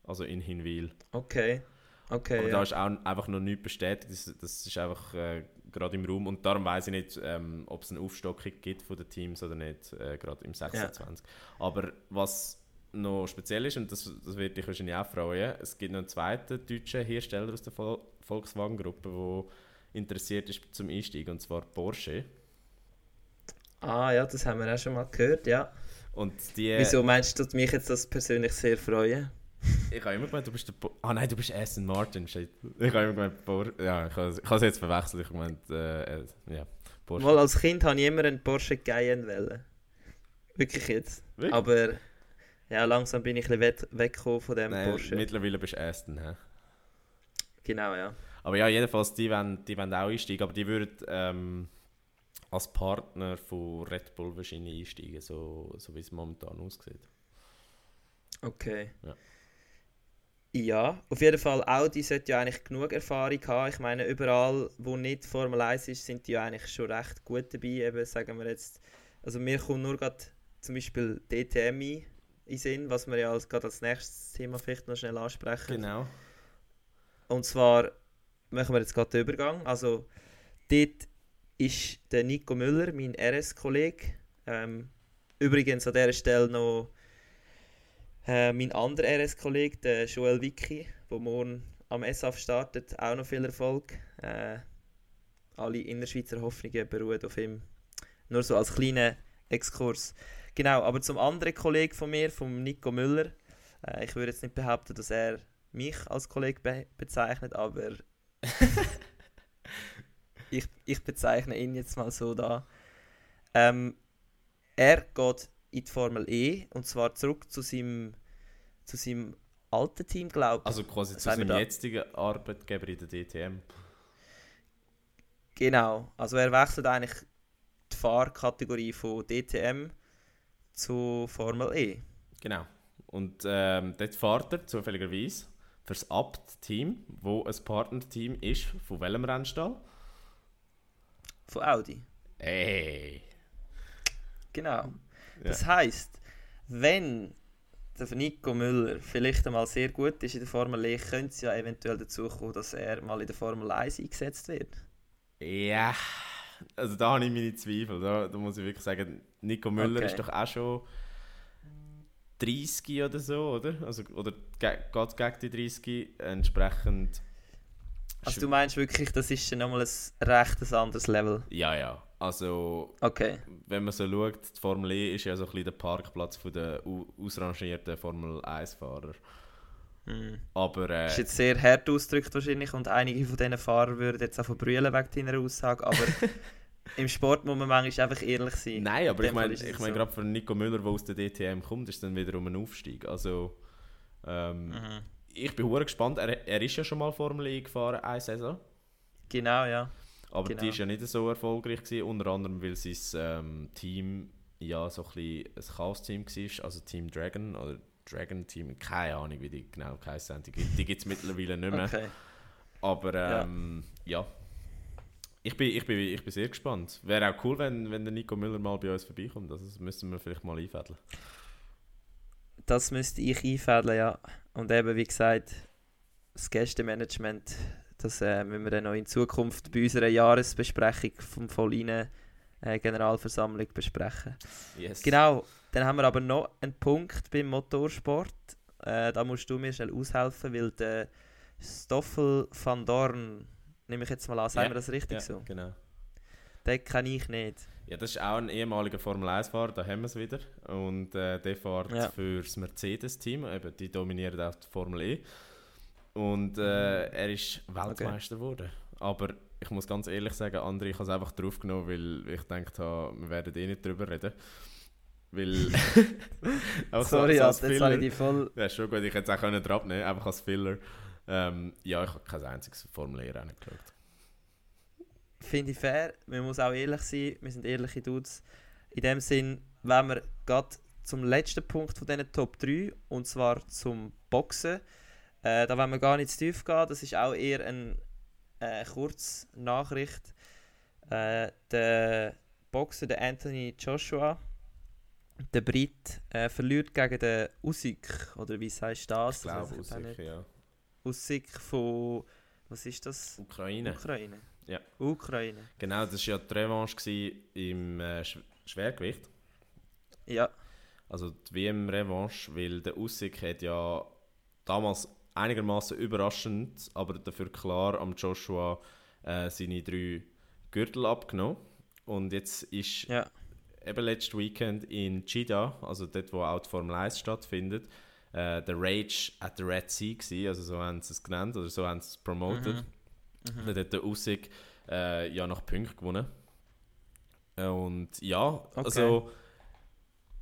Also in Hinwil. Okay, okay, Aber ja. da ist auch einfach noch nichts bestätigt. Das, das ist einfach äh, gerade im Raum. Und darum weiß ich nicht, ähm, ob es eine Aufstockung gibt von den Teams oder nicht, äh, gerade im 26. Aber was noch speziell ist, und das, das wird dich wahrscheinlich auch freuen, es gibt noch einen zweiten deutschen Hersteller aus der Vol Volkswagen-Gruppe, der interessiert ist zum Einstieg, und zwar Porsche. Ah ja, das haben wir auch schon mal gehört, ja. Und die... Wieso meinst du, dass mich jetzt das persönlich sehr freuen? Ich habe immer gemeint, du bist der... Po ah nein, du bist Aston Martin, shit. Ich habe immer gemeint, Porsche... Ja, ich habe es jetzt verwechselt. Ich gemeint, äh, äh, ja, Porsche. Mal als Kind habe ich immer einen Porsche Cayenne wollen. Wirklich jetzt. Wirklich? Aber ja, langsam bin ich ein bisschen we- weggekommen von dem Nein, Porsche. mittlerweile bist du Aston, hä? Genau, ja. Aber ja, jedenfalls, die wollen, die wollen auch einsteigen, aber die würden ähm, als Partner von Red Bull wahrscheinlich einsteigen, so, so wie es momentan aussieht. Okay. Ja. Ja, auf jeden Fall, Audi sollte ja eigentlich genug Erfahrung haben. Ich meine, überall, wo nicht Formel 1 ist, sind die ja eigentlich schon recht gut dabei. Eben, sagen wir jetzt, also mir kommt nur gerade zum Beispiel DTM ein in den Sinn, was wir ja als, gerade als nächstes Thema vielleicht noch schnell ansprechen. Genau. Und zwar machen wir jetzt gerade den Übergang. Also, dort ist der Nico Müller, mein RS-Kollege. Ähm, übrigens an dieser Stelle noch äh, mein anderer RS-Kollege, der Joel Vicky, der morgen am SAF startet. Auch noch viel Erfolg. Äh, alle Innerschweizer Hoffnungen beruhen auf ihm. Nur so als kleiner Exkurs. Genau, aber zum anderen Kollegen von mir, vom Nico Müller. Äh, ich würde jetzt nicht behaupten, dass er mich als Kollege be bezeichnet, aber ich, ich bezeichne ihn jetzt mal so da. Ähm, er geht in die Formel E und zwar zurück zu seinem, zu seinem alten Team, glaube ich. Also quasi zu seinem jetzigen Arbeitgeber in der DTM. Genau, also er wechselt eigentlich die Fahrkategorie von DTM zu Formel E. Genau. Und ähm, dort fährt er zufälligerweise das Abt-Team, wo ein Partnerteam ist, von welchem Rennstall? Von Audi. Ey! Genau. Das heisst, wenn der Nico Müller vielleicht einmal sehr gut ist in der Formel E, könnte es ja eventuell dazu kommen, dass er mal in der Formel 1 eingesetzt wird. Ja, also da habe ich meine Zweifel. Da, da muss ich wirklich sagen, Nico Müller Okay. ist doch auch schon 30 oder so, oder? Also, oder ge- geht gegen die 30 entsprechend. Also du meinst wirklich, das ist dann nochmal ein recht anderes Level? Ja, ja. Also, Okay. wenn man so schaut, die Formel E ist ja so ein bisschen der Parkplatz von der au- ausrangierten Formel 1-Fahrer. Hm. Aber äh, Das ist jetzt sehr hart ausgedrückt wahrscheinlich und einige von diesen Fahrern würden jetzt auch von brüllen wegen deiner Aussage, aber im Sport muss man manchmal einfach ehrlich sein. nein, aber ich meine, ich meine so. gerade für Nico Müller, der aus der DTM kommt, ist dann wiederum ein Aufstieg. Also, ähm, Mhm. ich bin hure gespannt. Er, er ist ja schon mal Formel E gefahren, eine Saison. Genau, ja. Aber Genau. die ist ja nicht so erfolgreich gewesen, unter anderem weil sein ähm, Team ja so ein bisschen ein Chaos-Team war, also Team Dragon oder Dragon Team, keine Ahnung wie die genau geheißen haben, die, gibt- die gibt es mittlerweile nicht mehr. Okay. Aber ähm, ja. Ich bin, ich, bin, ich bin sehr gespannt. Wäre auch cool, wenn, wenn der Nico Müller mal bei uns vorbeikommt. Also das müssen wir vielleicht mal einfädeln. Das müsste ich einfädeln, ja. Und eben, wie gesagt, das Gästemanagement, das äh, müssen wir dann noch in Zukunft bei unserer Jahresbesprechung vom Vollinen äh, Generalversammlung besprechen. Yes. Genau, dann haben wir aber noch einen Punkt beim Motorsport. Äh, da musst du mir schnell aushelfen, weil der Stoffel van Dorn, nehme ich jetzt mal an, sagen Ja, wir das richtig Ja, so? genau. Den kenne ich nicht. Ja, das ist auch ein ehemaliger Formel 1-Fahrer, da haben wir es wieder. Und äh, der fährt Ja. für das Mercedes-Team, eben, die dominieren auch die Formel E. Und äh, er ist Weltmeister geworden. Aber ich muss ganz ehrlich sagen, André, ich habe es einfach draufgenommen, weil ich gedacht habe, wir werden eh nicht drüber reden. Weil. Sorry, so, ja, als jetzt habe ich die voll... Ja, schon gut, ich hätte es auch können drauf nehmen, einfach als Filler. Ähm, ja, ich habe kein einziges Formel E Rennen geschaut. Finde ich fair. Man muss auch ehrlich sein. Wir sind ehrliche Dudes. In dem Sinn, wenn wir gerade zum letzten Punkt von diesen Top 3, und zwar zum Boxen. Äh, da wollen wir gar nicht zu tief gehen. Das ist auch eher eine äh, Kurznachricht. Äh, der Boxer, der Anthony Joshua, der Brit, äh, verliert gegen den Usyk, oder wie heißt das? Ich glaube, weiß aus. Usyk von, was ist das? Ukraine. Ukraine. Ja. Ukraine. Genau, das war ja die Revanche im äh, Sch Schwergewicht. Ja. Also die WM-Revanche, weil der Usyk hat ja damals einigermaßen überraschend, aber dafür klar am Joshua äh, seine drei Gürtel abgenommen. Und jetzt ist Ja. eben letztes Weekend in Jeddah, also dort, wo auch die Formel 1 stattfindet, äh, der Rage at the Red Sea gewesen, also so haben sie es genannt oder so haben sie es promoted. Mhm. Dort hat der Usyk äh, ja nach Punkten gewonnen. Und ja, also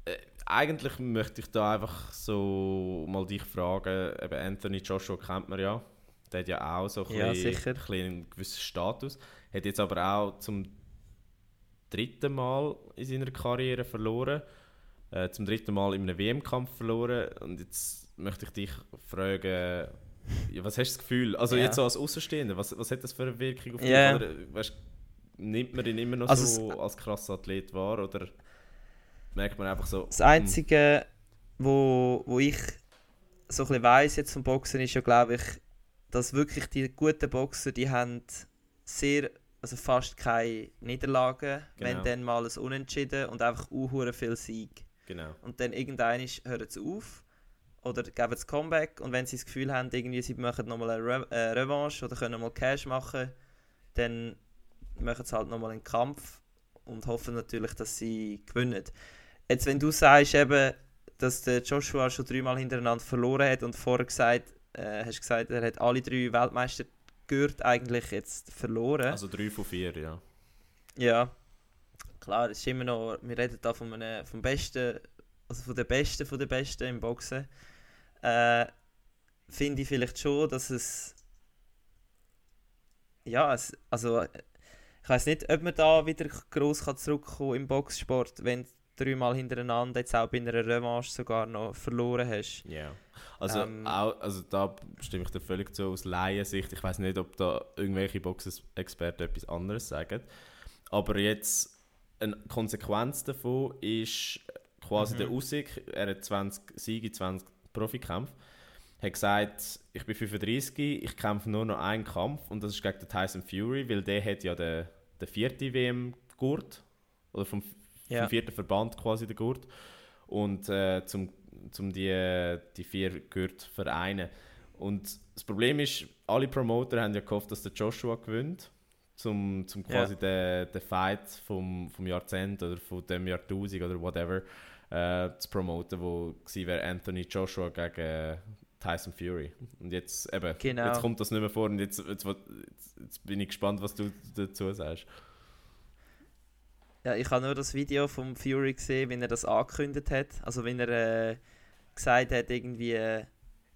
äh, eigentlich möchte ich da einfach so mal dich fragen, eben Anthony Joshua kennt man ja, der hat ja auch so ein, Ja, bisschen, bisschen einen gewissen Status, hat jetzt aber auch zum dritten Mal in seiner Karriere verloren, äh, zum dritten Mal in einem WM-Kampf verloren und jetzt möchte ich dich fragen, ja, was hast du das Gefühl, also Ja. jetzt so als Außenstehender, was, was hat das für eine Wirkung auf dich? Ja. Oder, weißt, nimmt man ihn immer noch Also so als krasser Athlet wahr oder merkt man einfach so, Das Einzige, wo, wo ich so ein bisschen weiss jetzt vom Boxen, ist ja, glaube ich, dass wirklich die guten Boxer, die haben sehr, also fast keine Niederlagen, wenn Genau. dann mal ein Unentschieden und einfach unhure viel Sieg. Genau, Und dann irgendwann hören sie auf oder geben das Comeback und wenn sie das Gefühl haben, irgendwie sie machen nochmal eine Re äh, Revanche oder können mal Cash machen, dann machen sie halt nochmal einen Kampf und hoffen natürlich, dass sie gewinnen. Jetzt, wenn du sagst, eben, dass der Joshua schon dreimal hintereinander verloren hat und vorher gesagt, äh, hast gesagt, er hat alle drei Weltmeister gehört eigentlich jetzt verloren. also drei von vier, ja. Ja, klar, ist immer noch, wir reden da von einem, vom Besten, also von der Besten von der Besten im Boxen. Äh, Finde ich vielleicht schon, dass es, ja, es, also ich weiß nicht, ob man da wieder groß kann zurückkommen im Boxsport, wenn du dreimal hintereinander jetzt auch bei einer Revanche sogar noch verloren hast. Ja. Also, Ähm, auch, also da stimme ich dir völlig zu aus Laiensicht. Ich weiß nicht, ob da irgendwelche Boxexperten etwas anderes sagen. Aber jetzt eine Konsequenz davon ist quasi Mhm. der Usyk. Er hat 20 Siege, 20 Profikämpfe. Hat gesagt, ich bin 35, ich kämpfe nur noch einen Kampf und das ist gegen den Tyson Fury, weil der hat ja den, den vierten WM-Gurt oder vom, Ja. vom vierten Verband quasi den Gurt und äh, zum, zum die, die vier Gürtel vereinen. Und das Problem ist, alle Promoter haben ja gehofft, dass der Joshua gewinnt, zum, zum quasi den, den Fight vom, vom Jahrzehnt oder von dem Jahrtausend oder whatever äh, zu promoten, wo gewesen wäre Anthony Joshua gegen äh, Tyson Fury. Und jetzt eben, Genau. jetzt kommt das nicht mehr vor und jetzt, jetzt, jetzt, jetzt bin ich gespannt, was du dazu sagst. Ja, ich habe nur das Video vom Fury gesehen, wie er das angekündigt hat. Also wenn er äh, gesagt hat, irgendwie, äh,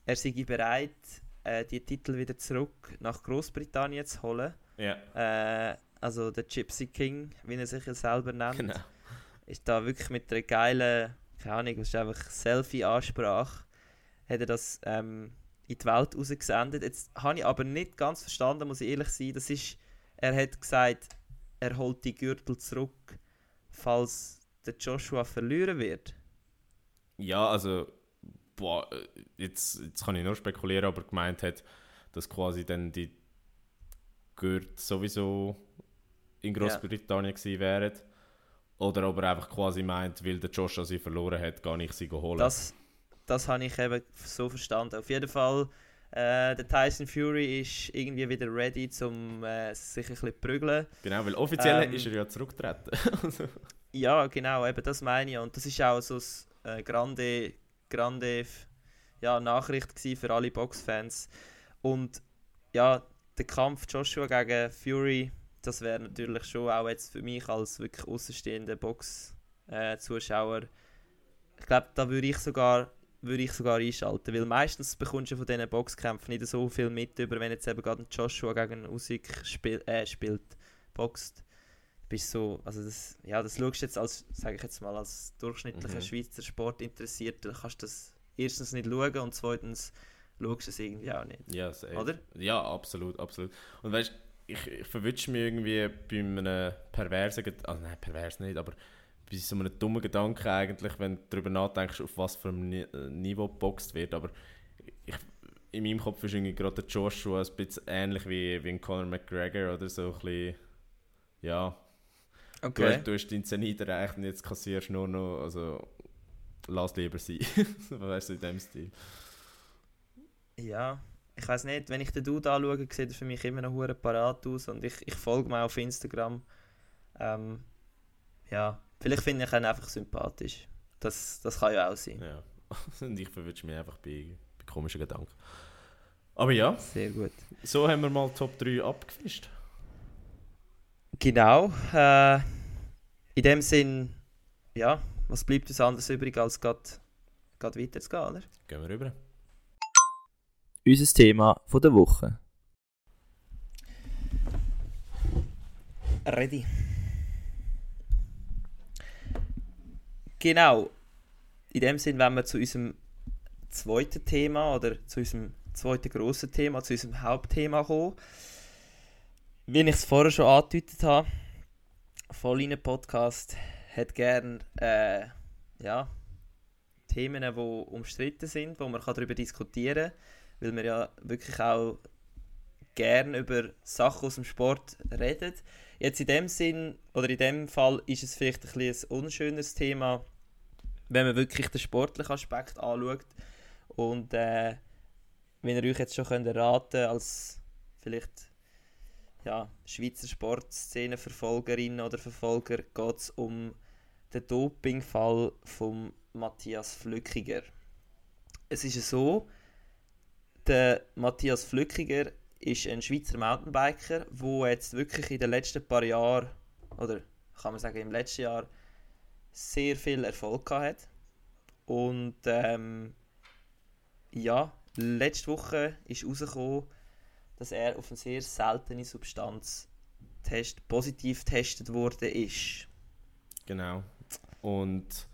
er sei bereit, äh, die Titel wieder zurück nach Großbritannien zu holen. Ja, Äh, also der Gypsy King, wie er sich ja selber nennt, genau. ist da wirklich mit einer geilen, keine Ahnung, das ist einfach Selfie-Ansprache, hat er das ähm, in die Welt rausgesendet. Jetzt habe ich aber nicht ganz verstanden, muss ich ehrlich sein. Das ist, er hat gesagt, er holt die Gürtel zurück, falls der Joshua verlieren wird. Ja, also, boah, äh, jetzt, jetzt kann ich nur spekulieren, aber gemeint hat, dass quasi dann die Gürtel sowieso in Großbritannien gewesen wären. Oder ob er einfach quasi meint, weil der Joshua sie verloren hat, gar nicht sie holen. Das, das habe ich eben so verstanden. Auf jeden Fall, äh, der Tyson Fury ist irgendwie wieder ready, um äh, sich ein bisschen zu prügeln. genau, weil offiziell Ähm, ist er ja zurückgetreten. Ja, genau, eben das meine ich. Und das ist auch so eine äh, grande, grande ja, Nachricht für alle Boxfans. Und ja, der Kampf Joshua gegen Fury, das wäre natürlich schon auch jetzt für mich als wirklich außenstehender Box-Zuschauer ich glaube, da würde ich sogar würde ich sogar einschalten, weil meistens bekommst du von diesen Boxkämpfen nicht so viel mit über, wenn jetzt eben gerade Joshua gegen Usyk spiel, äh, spielt, boxt. Bist so, also das, ja, das schaust du jetzt als, sage ich jetzt mal, als durchschnittlicher Mhm. Schweizer Sportinteressierter, kannst du das erstens nicht schauen und zweitens schaust du es irgendwie auch nicht. Ja, safe. Oder? Ja, absolut, absolut. Und weißt ich, ich verwünsche mich irgendwie bei einem perversen Gedanken, also nein, pervers nicht, aber bei so einem dummen Gedanken eigentlich, wenn du darüber nachdenkst, auf was für einem Ni äh, Niveau geboxt wird. Aber ich, in meinem Kopf ist irgendwie gerade der Joshua ein bisschen ähnlich wie, wie ein Conor McGregor oder so ein bisschen, ja, du, hast, du hast deinen Zenit erreicht und jetzt kassierst du nur noch, also lass lieber sein. weißt du, in dem Stil. Ja, ich weiß nicht, wenn ich den Dude anschaue, sieht er für mich immer noch hure parat aus und ich, ich folge mir auf Instagram. Ähm, ja, vielleicht finde ich ihn einfach sympathisch. Das, das kann ja auch sein. Ja. Und ich verwünsche mich einfach bei, bei komischen Gedanken. Aber ja, Sehr gut. so haben wir mal Top 3 abgefischt. Genau. Äh, in dem Sinn, ja, was bleibt uns anderes übrig, als gerade weiterzugehen, oder? Gehen wir rüber. Unser Thema der Woche. Ready. Genau. In dem Sinn, wenn wir zu unserem zweiten Thema oder zu unserem zweiten grossen Thema, zu unserem Hauptthema kommen. Wie ich es vorher schon angedeutet habe, Volline Podcast hat gern äh, ja, Themen, die umstritten sind, wo man darüber diskutieren kann, weil wir ja wirklich auch gern über Sachen aus dem Sport reden. Jetzt in dem Sinn, oder in dem Fall, ist es vielleicht ein, ein unschönes Thema, wenn man wirklich den sportlichen Aspekt anschaut. Und äh, wenn ihr euch jetzt schon könnt erraten als vielleicht ja, Schweizer Sportszene-Verfolgerin oder Verfolger, geht es um den Dopingfall von Matthias Flückiger. Es ist so, der Matthias Flückiger ist ein Schweizer Mountainbiker, der jetzt wirklich in den letzten paar Jahren, oder kann man sagen im letzten Jahr, sehr viel Erfolg hat. Und ähm, ja, letzte Woche ist herausgekommen, dass er auf eine sehr seltene Substanz test, positiv getestet ist. Genau. Und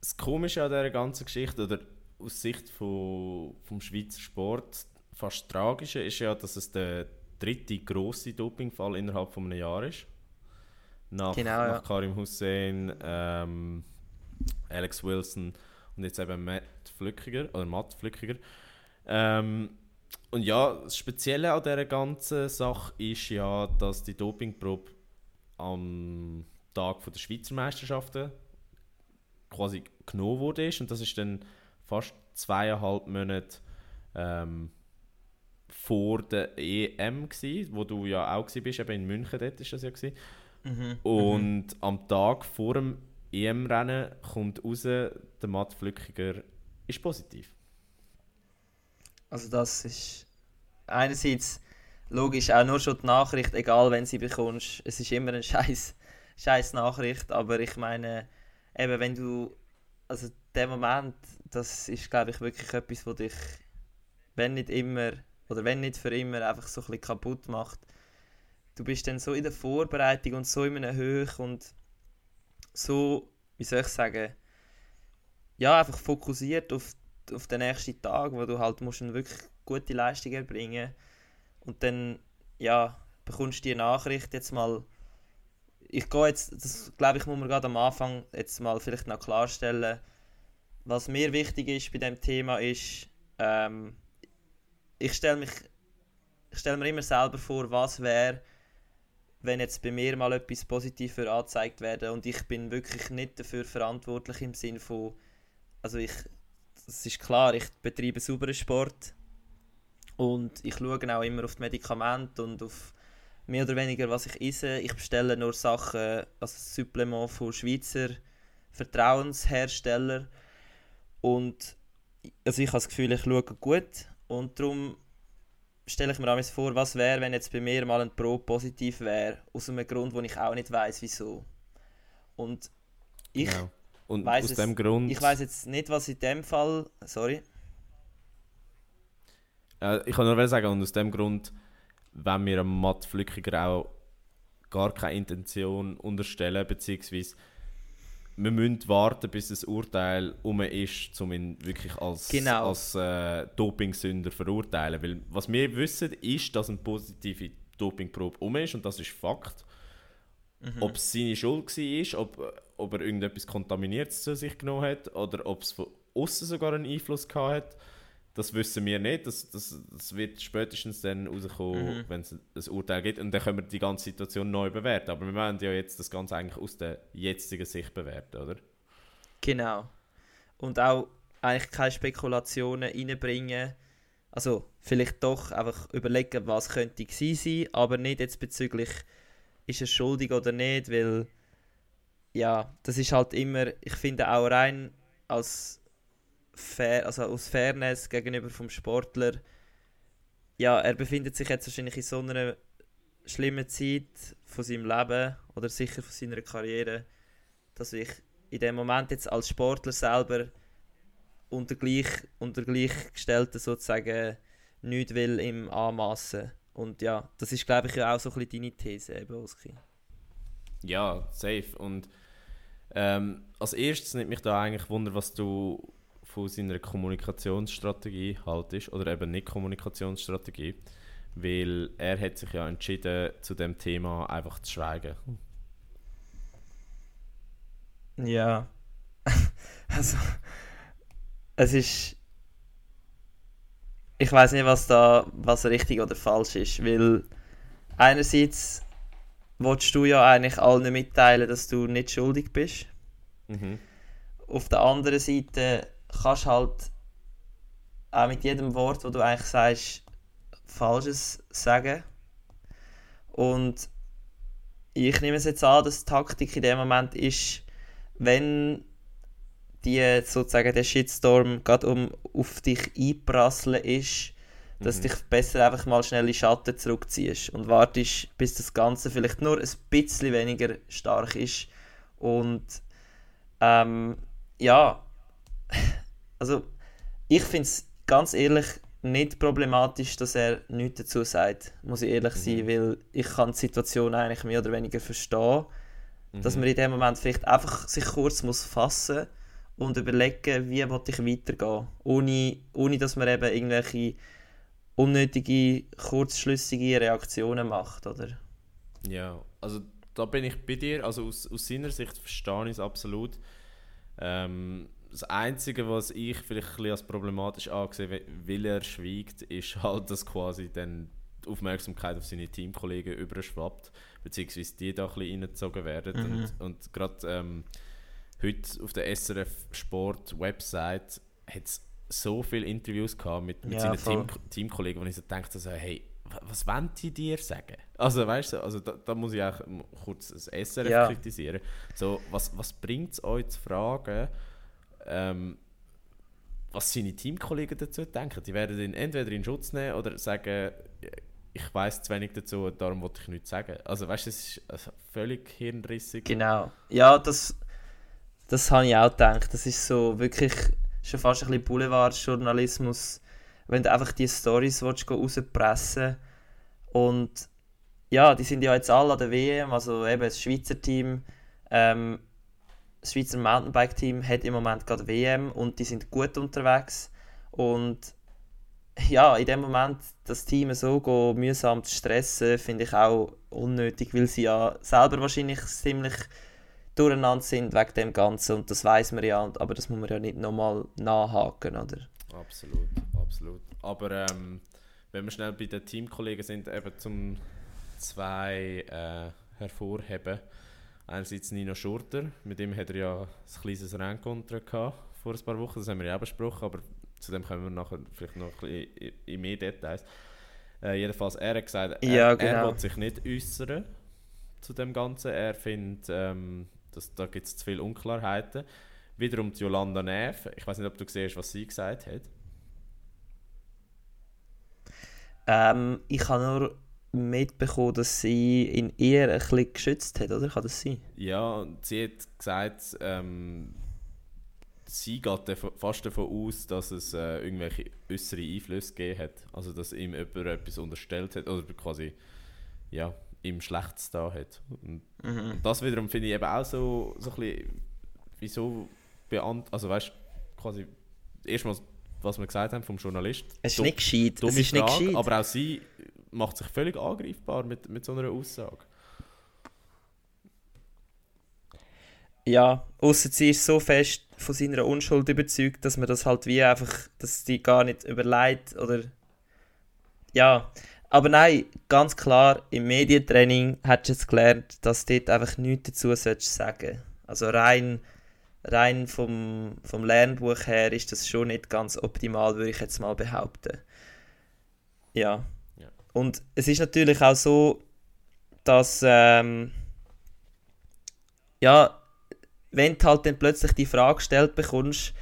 das Komische an dieser ganzen Geschichte, oder aus Sicht von, vom Schweizer Sport, fast Tragische, ist ja, dass es der dritte grosse Dopingfall innerhalb von einem Jahr ist. Nach, Genau, ja. nach Karim Hussein, ähm, Alex Wilson und jetzt eben Matt Flückiger, oder Matt Flückiger. Ähm, und ja, das Spezielle an dieser ganzen Sache ist ja, dass die Dopingprobe am Tag von der Schweizer Meisterschaften quasi genommen wurde und das ist dann fast zweieinhalb Monate ähm, vor der EM gsi, wo du ja auch gsi bist, eben in München dort ist das ja. Mhm. Und am Tag vor dem EM-Rennen kommt raus, der Matt Flückiger ist positiv. Also das ist einerseits logisch auch nur schon die Nachricht, egal wenn sie bekommst, es ist immer eine scheiß, scheiß Nachricht, aber ich meine, eben wenn du, also der Moment, das ist glaube ich wirklich etwas, was dich, wenn nicht immer, oder wenn nicht für immer, einfach so ein bisschen kaputt macht. Du bist dann so in der Vorbereitung und so in einer Höhe und so, wie soll ich sagen, ja, einfach fokussiert auf auf den nächsten Tag, wo du halt musst wirklich gute Leistung erbringen. Und dann ja bekommst du die Nachricht jetzt mal. Ich gehe jetzt das glaube ich muss man gerade am Anfang jetzt mal vielleicht noch klarstellen was mir wichtig ist bei dem Thema ist ähm, ich stelle mich ich mir immer selber vor was wäre wenn jetzt bei mir mal etwas positiv für angezeigt werden und ich bin wirklich nicht dafür verantwortlich im Sinn von also ich es ist klar, ich betreibe sauberen Sport und ich schaue auch immer auf die Medikamente und auf mehr oder weniger, was ich esse. Ich bestelle nur Sachen, also Supplement von Schweizer Vertrauensherstellern und also ich habe das Gefühl, ich schaue gut und darum stelle ich mir auch vor, was wäre, wenn jetzt bei mir mal ein Probe positiv wäre, aus einem Grund, wo ich auch nicht weiß, wieso. Und ich Genau. Und Weiss aus es- dem Grund. Ich weiß jetzt nicht, was in dem Fall. Sorry. Äh, ich kann nur sagen, und aus dem Grund, wenn wir am Matt Flückiger auch gar keine Intention unterstellen, beziehungsweise wir müssen warten, bis das Urteil um ist, um ihn wirklich als, Genau. als äh, Dopingsünder verurteilen. Weil was wir wissen, ist, dass eine positive Dopingprobe um ist und das ist Fakt. Mhm. Ob es seine Schuld war, ob, ob er irgendetwas Kontaminiertes zu sich genommen hat oder ob es von außen sogar einen Einfluss gehabt hat, das wissen wir nicht. Das, das, das wird spätestens dann rauskommen, Mhm. wenn es ein Urteil gibt. Und dann können wir die ganze Situation neu bewerten. Aber wir wollen ja jetzt das Ganze eigentlich aus der jetzigen Sicht bewerten, oder? Genau. Und auch eigentlich keine Spekulationen reinbringen. Also vielleicht doch einfach überlegen, was könnte gewesen sein, aber nicht jetzt bezüglich, ist er schuldig oder nicht, weil ja, das ist halt immer, ich finde auch rein als fair, also aus Fairness gegenüber vom Sportler, ja, er befindet sich jetzt wahrscheinlich in so einer schlimmen Zeit von seinem Leben oder sicher von seiner Karriere, dass ich in dem Moment jetzt als Sportler selber unter, gleich, unter Gleichgestellten sozusagen nichts will im Anmassen. Und ja, das ist glaube ich auch so ein bisschen deine These, eben, Oski. Ja, safe. Und ähm, als erstes nimmt mich da eigentlich Wunder, was du von seiner Kommunikationsstrategie haltest oder eben nicht Kommunikationsstrategie, weil er hat sich ja entschieden, zu dem Thema einfach zu schweigen. Ja. also, es ist. Ich weiß nicht, was da was richtig oder falsch ist, weil einerseits willst du ja eigentlich allen mitteilen, dass du nicht schuldig bist. Mhm. Auf der anderen Seite kannst halt auch mit jedem Wort, wo du eigentlich sagst, Falsches sagen. Und ich nehme es jetzt an, dass die Taktik in dem Moment ist, wenn die sozusagen der Shitstorm gerade um auf dich einprasseln ist, dass Mhm. dich besser einfach mal schnell in Schatten zurückziehst und wartest, bis das Ganze vielleicht nur ein bisschen weniger stark ist. Und ähm, ja, also ich finde es ganz ehrlich nicht problematisch, dass er nichts dazu sagt, muss ich ehrlich sein, Mhm. weil ich kann die Situation eigentlich mehr oder weniger verstehen, dass Mhm. man in dem Moment vielleicht einfach sich kurz muss fassen und überlegen, wie will ich weitergehen, ohne, ohne dass man eben irgendwelche unnötige, kurzschlüssige Reaktionen macht, oder? Ja, also da bin ich bei dir. Also aus, aus seiner Sicht verstehe ich es absolut. Ähm, das Einzige, was ich vielleicht ein als problematisch angesehen we- weil er schweigt, ist halt, dass quasi dann die Aufmerksamkeit auf seine Teamkollegen überschwappt, beziehungsweise die da ein bisschen reingezogen werden. Mhm. Und, und gerade ähm, heute auf der SRF Sport Website hat es so viele Interviews gehabt mit, mit Ja, seinen voll. Team, Teamkollegen, wo ich so dachte, so, hey, wa- was wollen die dir sagen? Also weißt du, also da, da muss ich auch kurz das SRF Ja. kritisieren. So, was, was bringt es euch zu fragen, ähm, was seine Teamkollegen dazu denken? Die werden ihn entweder in Schutz nehmen oder sagen, ich weiß zu wenig dazu, darum wollte ich nichts sagen. Also weißt du, es ist also, völlig hirnrissig. Genau. Ja, das, das habe ich auch gedacht. Das ist so wirklich schon fast ein bisschen Boulevardjournalismus, wenn du einfach die Storys rauspressen und ja, die sind ja jetzt alle an der WM, also eben das Schweizer Team, ähm, das Schweizer Mountainbike-Team hat im Moment gerade WM und die sind gut unterwegs und ja, in dem Moment das Team so go mühsam zu stressen, finde ich auch unnötig, weil sie ja selber wahrscheinlich ziemlich durcheinander sind wegen dem Ganzen und das weiß man ja, aber das muss man ja nicht nochmal nachhaken, oder? Absolut, absolut. Aber ähm, wenn wir schnell bei den Teamkollegen sind, eben zum zwei äh, hervorheben. Einerseits Nino Schurter, mit dem hat er ja ein kleines Rennkontra gehabt vor ein paar Wochen, das haben wir ja auch besprochen, aber zu dem kommen wir nachher vielleicht noch ein bisschen in, mehr Details. Äh, jedenfalls, er hat gesagt, er, Ja, er genau. will sich nicht äußern zu dem Ganzen. Er findet, ähm, dass, da gibt es zu viele Unklarheiten. Wiederum die Jolanda Neff, ich weiß nicht, ob du siehst, was sie gesagt hat. Ähm, ich habe nur mitbekommen, dass sie ihn eher ein bisschen geschützt hat, oder? Kann das sein? Ja, sie hat gesagt, ähm, sie geht fast davon aus, dass es äh, irgendwelche äußere Einflüsse gegeben hat. Also dass ihm jemand etwas unterstellt hat oder quasi ja, ihm Schlechtes da hat. Und Mhm. das wiederum finde ich eben auch so, so ein bisschen, wieso beant also weißt quasi erstmal, was wir gesagt haben vom Journalist. Es ist dumm- nicht gescheit. Es ist nicht Frage, gescheit. aber auch sie macht sich völlig angreifbar mit, mit so einer Aussage. Ja, außer sie ist so fest von seiner Unschuld überzeugt, dass man das halt wie einfach, dass die gar nicht überlegt oder. Ja, aber nein, ganz klar, im Medientraining hast du jetzt gelernt, dass du dort einfach nichts dazu sollst sagen. Also rein, rein vom, vom Lernbuch her ist das schon nicht ganz optimal, würde ich jetzt mal behaupten. Ja. Und es ist natürlich auch so, dass ähm, ja, wenn du halt dann plötzlich die Frage gestellt bekommst,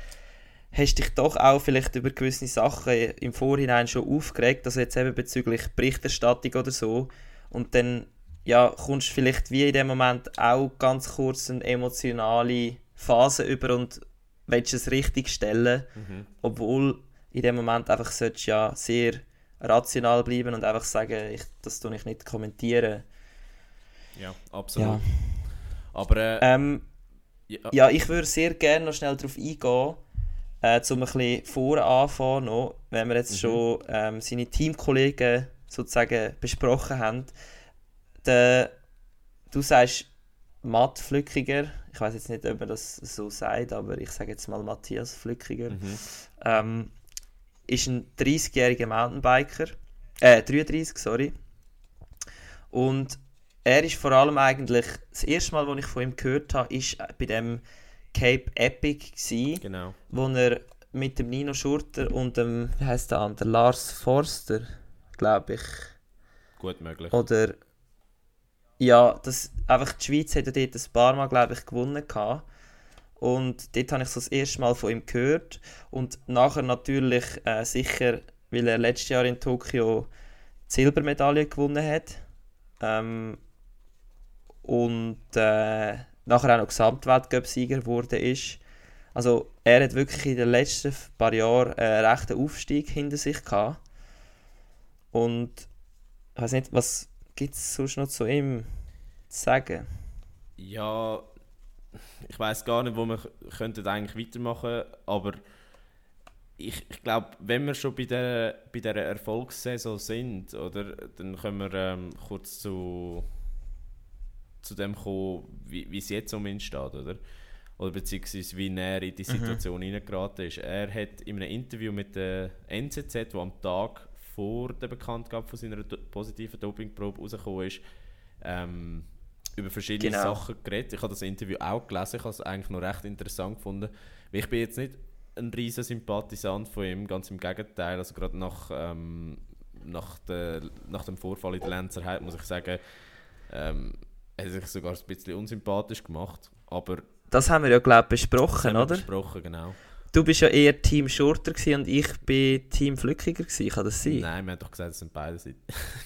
hast du dich doch auch vielleicht über gewisse Sachen im Vorhinein schon aufgeregt, also jetzt eben bezüglich Berichterstattung oder so. Und dann ja, kommst du vielleicht wie in dem Moment auch ganz kurz eine emotionale Phase über und willst es richtig stellen, Mhm. obwohl in dem Moment einfach solltest ja sehr rational bleiben und einfach sagen, ich, das tue ich nicht kommentieren. Ja, absolut. Ja. Aber äh, Ähm, ja, Ja, ich würde sehr gerne noch schnell darauf eingehen, äh, um ein bisschen vorne anfangen, noch, wenn wir jetzt Mhm. schon ähm, seine Teamkollegen sozusagen besprochen haben. Der, du sagst Matt Flückiger, ich weiß jetzt nicht, ob man das so sagt, aber ich sage jetzt mal Matthias Flückiger, mhm. ähm, ist ein 30-jähriger Mountainbiker, äh, 33, sorry. Und er ist vor allem eigentlich, das erste Mal, als ich von ihm gehört habe, ist bei dem Cape Epic gsi, genau. wo er mit dem Nino Schurter und dem, wie heißt der andere, Lars Forster, glaube ich, Gut möglich. oder ja, das, einfach die Schweiz hat ja dort ein paar Mal, glaube ich, gewonnen gehabt. Und dort habe ich so das erste Mal von ihm gehört. Und nachher natürlich äh, sicher, weil er letztes Jahr in Tokio die Silbermedaille gewonnen hat. Ähm, und äh, nachher auch noch Gesamtweltcup-Sieger geworden ist. Also er hat wirklich in den letzten paar Jahren einen rechten Aufstieg hinter sich gehabt. Und ich weiß nicht, was gibt es sonst noch zu ihm zu sagen? Ja, ich weiß gar nicht, wo wir könnten eigentlich weitermachen, aber ich, ich glaube, wenn wir schon bei der, bei der Erfolgssaison sind, oder, dann können wir ähm, kurz zu, zu dem kommen, wie, es jetzt um ihn steht, oder? Oder beziehungsweise wie er in die Situation hineingeraten ist. Er hat in einem Interview mit der NZZ, wo am Tag vor der Bekanntgabe von seiner do positiven Dopingprobe rausgekommen ist, ähm, über verschiedene Genau. Sachen geredet. Ich habe das Interview auch gelesen, ich habe es eigentlich noch recht interessant gefunden. Ich bin jetzt nicht ein riesen Sympathisant von ihm, ganz im Gegenteil. Also gerade nach, ähm, nach, der, nach dem Vorfall in der Lenzerheide muss ich sagen, ähm, er hat sich sogar ein bisschen unsympathisch gemacht. Aber Das haben wir ja, glaube ich, besprochen, oder? besprochen, genau. Du bist ja eher Team gewesen und ich bin Team Flückiger gewesen, kann das sein? Nein, wir haben doch gesagt, es sind beide, wir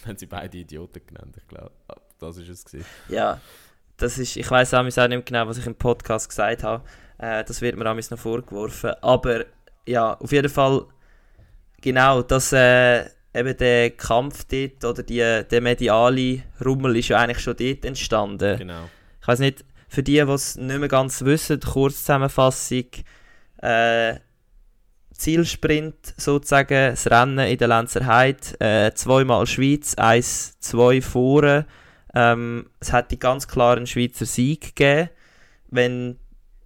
haben sie beide Idioten genannt, ich glaube. Das ist es gewesen. Ja, das ist, ich weiß auch nicht mehr genau, was ich im Podcast gesagt habe. Äh, das wird mir auch noch vorgeworfen. Aber ja, auf jeden Fall, genau, dass äh, eben der Kampf dort oder die, der mediale Rummel ist ja eigentlich schon dort entstanden. Genau. Ich weiß nicht, für die, die es nicht mehr ganz wissen, Kurzzusammenfassung, äh, Zielsprint sozusagen, das Rennen in der Lenzer Heide, äh, zweimal Schweiz, eins, zwei Foren. Ähm, es hätte ganz klar einen Schweizer Sieg gegeben, wenn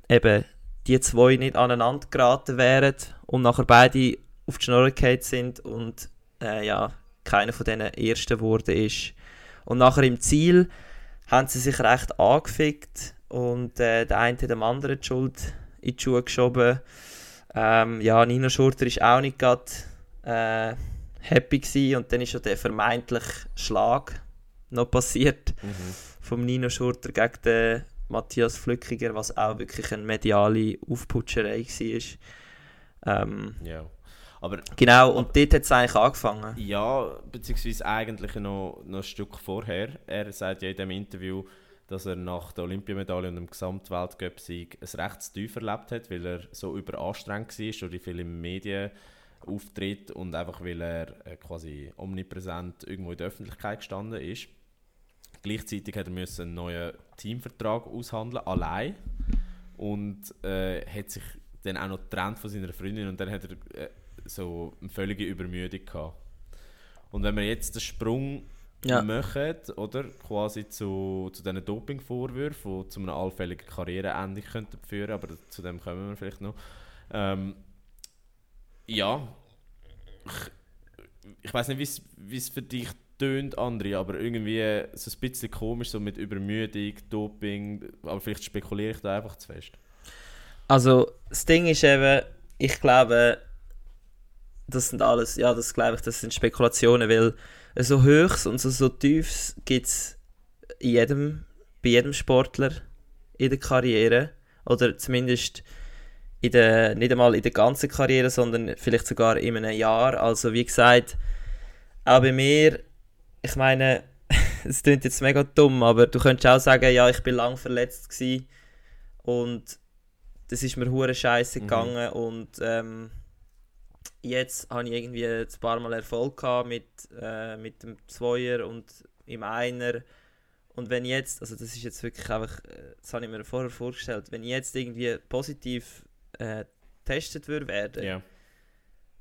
eben die zwei nicht aneinander geraten wären und nachher beide auf die Schnur sind und äh, ja, keiner von denen Ersten geworden ist. Und nachher im Ziel haben sie sich recht angefickt und äh, der eine hat dem anderen die Schuld in die Schuhe geschoben. Ähm, ja, Nino Schurter war auch nicht gerade äh, happy gewesen und dann ist ja der vermeintliche Schlag noch passiert Mhm. vom Nino Schurter gegen den Matthias Flückiger, was auch wirklich eine mediale Aufputscherei war. Ähm, Ja. Aber genau, und dort hat es eigentlich angefangen. Ja, beziehungsweise eigentlich noch, noch ein Stück vorher. Er sagt ja in dem Interview, dass er nach der Olympiamedaille und dem Gesamtweltcup-Sieg ein recht tief erlebt hat, weil er so überanstrengt war durch die vielen Medien auftritt und einfach weil er äh, quasi omnipräsent irgendwo in der Öffentlichkeit gestanden ist. Gleichzeitig hat er müssen einen neuen Teamvertrag aushandeln, allein und äh, hat sich dann auch noch getrennt von seiner Freundin und dann hat er äh, so eine völlige Übermüdung gehabt. Und wenn wir jetzt den Sprung Ja. machen, oder, quasi zu, zu diesen Dopingvorwürfen, die zu einem allfälligen Karriereende könnten führen, aber zu dem kommen wir vielleicht noch. Ähm, ja, ich, ich weiß nicht, wie es für dich tönt, André, aber irgendwie so ein bisschen komisch, so mit Übermüdung, Doping, aber vielleicht spekuliere ich da einfach zu fest. Also, das Ding ist eben, ich glaube, das sind alles, ja, das glaube ich, das sind Spekulationen, weil so Höchst und so, so Tiefs gibt es jedem, bei jedem Sportler in der Karriere. Oder zumindest in der, nicht einmal in der ganzen Karriere, sondern vielleicht sogar in einem Jahr. Also, wie gesagt, auch bei mir, ich meine, es klingt jetzt mega dumm, aber du könntest auch sagen, ja, ich bin lang verletzt gewesen und das ist mir hure scheiße Mhm. gegangen und ähm, jetzt habe ich irgendwie ein paar Mal Erfolg gehabt mit, äh, mit dem Zweier und im Einer und wenn jetzt, also das ist jetzt wirklich einfach, äh, das habe ich mir vorher vorgestellt, wenn jetzt irgendwie positiv äh, getestet würde werden, Ja.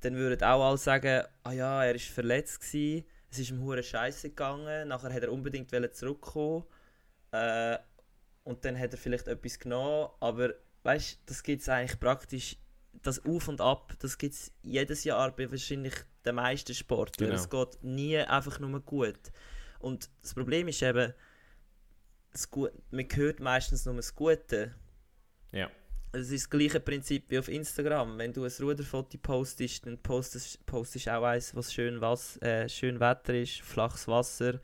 dann würden auch alle sagen, ah ja, er ist verletzt gewesen, es ist ihm hure scheiße gegangen, nachher hat er unbedingt zurückkommen äh, und dann hat er vielleicht etwas genommen, aber weißt, das gibt es eigentlich praktisch, das Auf und Ab, das gibt es jedes Jahr bei wahrscheinlich den meisten Sportlern. Genau. Es geht nie einfach nur gut. Und das Problem ist eben, das man hört meistens nur das Gute. Ja. Es ist das gleiche Prinzip wie auf Instagram. Wenn du ein Ruderfoto postest, dann postest, postest auch eins, was schön, was, äh, schön Wetter ist, flaches Wasser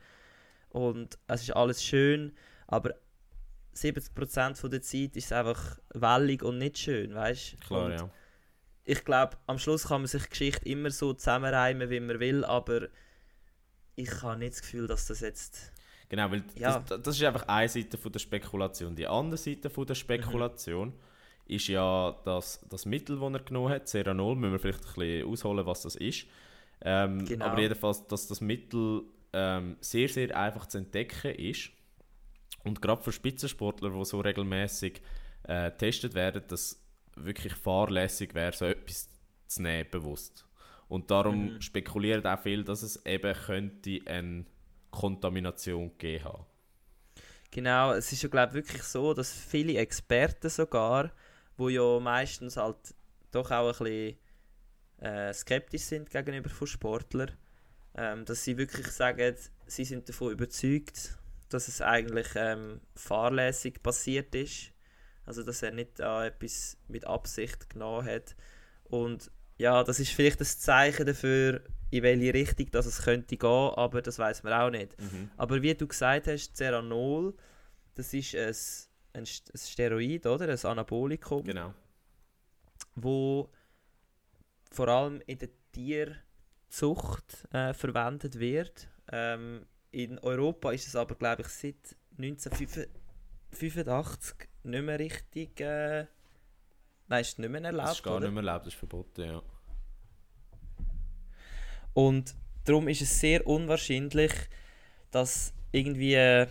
und es ist alles schön, aber 70% von der Zeit ist es einfach wellig und nicht schön, weißt du? Klar, ja. Ich glaube, am Schluss kann man sich die Geschichte immer so zusammenreimen, wie man will, aber ich habe nicht das Gefühl, dass das jetzt... Genau, weil Ja. das, das ist einfach eine Seite von der Spekulation. Die andere Seite von der Spekulation ist ja das, das Mittel, das er genommen hat, Ceranol, müssen wir vielleicht ein bisschen ausholen, was das ist. Ähm, Genau. Aber jedenfalls, dass das Mittel ähm, sehr, sehr einfach zu entdecken ist. Und gerade für Spitzensportler, die so regelmäßig äh, getestet werden, dass wirklich fahrlässig wäre, so etwas zu nehmen, bewusst. Und darum Mhm. spekulieren auch viele, dass es eben könnte eine Kontamination gegeben haben. Genau, es ist ja glaube wirklich so, dass viele Experten sogar, wo ja meistens halt doch auch ein bisschen äh, skeptisch sind gegenüber von Sportlern, ähm, dass sie wirklich sagen, sie sind davon überzeugt, dass es eigentlich ähm, fahrlässig passiert ist, also dass er nicht da etwas mit Absicht genommen hat. Und ja, das ist vielleicht ein Zeichen dafür, in welche Richtung dass es könnte gehen, aber das weiß man auch nicht. Aber wie du gesagt hast, Ceranol, das ist ein, ein, St- ein Steroid, oder? Ein Anabolikum, Genau. wo vor allem in der Tierzucht äh, verwendet wird. Ähm, in Europa ist es aber, glaube ich, seit 1985 nicht mehr richtig. Äh, nein, ist nicht mehr erlaubt. Das ist gar oder? nicht mehr erlaubt, das ist verboten, ja. Und darum ist es sehr unwahrscheinlich, dass irgendwie äh,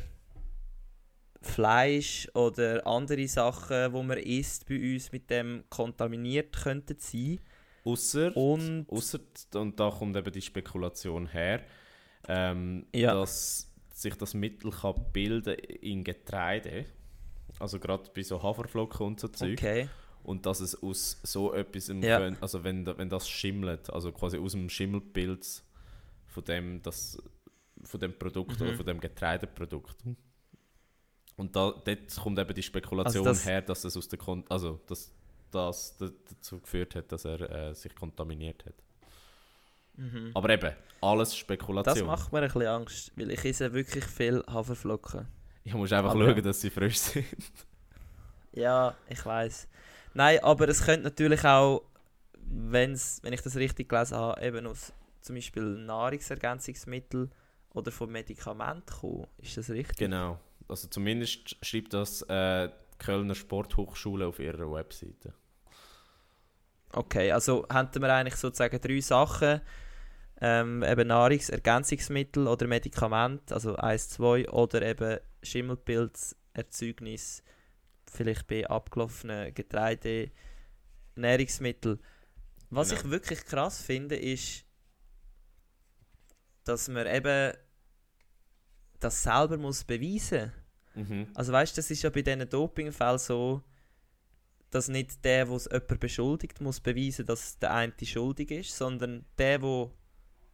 Fleisch oder andere Sachen, wo man isst, bei uns mit dem kontaminiert könnten sein. Ausser, Und ausser, und da kommt eben die Spekulation her, ähm, Ja. dass sich das Mittel kann bilden in Getreide, also gerade bei so Haferflocken und so Zeug, okay. und dass es aus so etwas, Ja. können, also wenn, wenn das schimmelt, also quasi aus dem Schimmelpilz von dem, das, von dem Produkt Mhm. oder von dem Getreideprodukt. Und da, dort kommt eben die Spekulation Also das- her, dass es aus der Kon also dass das da- dazu geführt hat, dass er äh, sich kontaminiert hat. Mhm. Aber eben, alles Das Spekulation. macht mir ein bisschen Angst, weil ich esse wirklich viel Haferflocken. ich muss einfach Aber- schauen, dass sie frisch sind. Ja, ich weiß. Nein, aber es könnte natürlich auch, wenn's, wenn ich das richtig gelesen habe, eben aus zum Beispiel Nahrungsergänzungsmittel oder von Medikamenten kommen. Ist das richtig? genau. Also zumindest schreibt das äh, die Kölner Sporthochschule auf ihrer Webseite. Okay, also hätten wir eigentlich sozusagen drei Sachen. Ähm, eben Nahrungsergänzungsmittel oder Medikamente, also 1, 2 oder eben Schimmelpilzerzeugnis, vielleicht bei abgelaufenen Getreide, Nahrungsmittel. Was Genau. ich wirklich krass finde, ist, dass man eben das selber muss beweisen Mhm. Also weißt du, das ist ja bei diesen Dopingfällen so, dass nicht der, der es jemand beschuldigt, muss beweisen, dass der eine schuldig ist, sondern der, der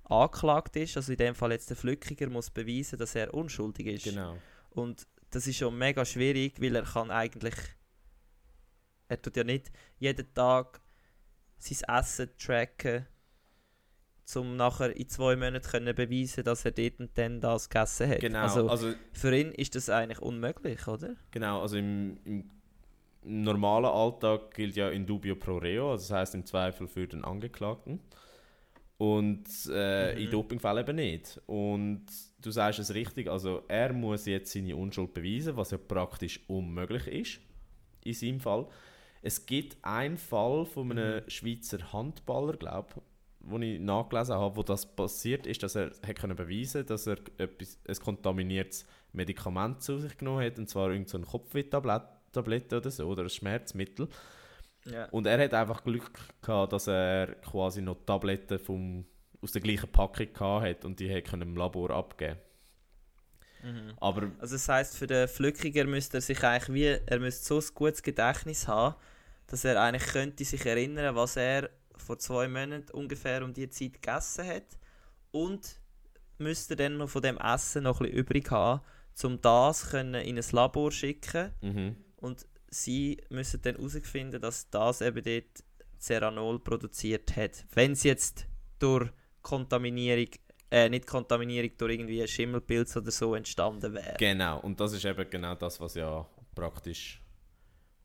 angeklagt ist, also in dem Fall jetzt der Flückiger, muss beweisen, dass er unschuldig ist. Genau. Und das ist schon mega schwierig, weil er kann eigentlich, er tut ja nicht jeden Tag sein Essen tracken, um nachher in zwei Monaten können beweisen, dass er dort und dann das gegessen hat. Genau, Also also, für ihn ist das eigentlich unmöglich, oder? genau, also im, im, normalen Alltag gilt ja in dubio pro reo, also das heißt im Zweifel für den Angeklagten. Und äh, in Mhm. Dopingfällen eben nicht. Und du sagst es richtig, also er muss jetzt seine Unschuld beweisen, was ja praktisch unmöglich ist, in seinem Fall. Es gibt einen Fall von einem Schweizer Handballer, glaube ich, wo ich nachgelesen habe, wo das passiert ist, dass er hat können beweisen dass er etwas, ein kontaminiertes Medikament zu sich genommen hat, und zwar irgendeine so Kopfwehtablette oder so, oder ein Schmerzmittel. Ja. Und er hat einfach Glück gehabt, dass er quasi noch Tabletten vom, aus der gleichen Packung gehabt hat und die hat können im Labor abgeben. Mhm. Aber Also das heißt für den Flückiger müsste er sich eigentlich wie, er müsste so ein gutes Gedächtnis haben, dass er eigentlich könnte sich erinnern, was er vor zwei Monaten ungefähr um die Zeit gegessen hat und müsste dann noch von dem Essen noch ein bisschen übrig haben, um das können in ein Labor schicken mhm. und sie müssen dann herausfinden, dass das eben dort Ceranol produziert hat. Wenn es jetzt durch Kontaminierung, äh, nicht Kontaminierung, durch irgendwie Schimmelpilz oder so entstanden wäre. genau. Und das ist eben genau das, was ja praktisch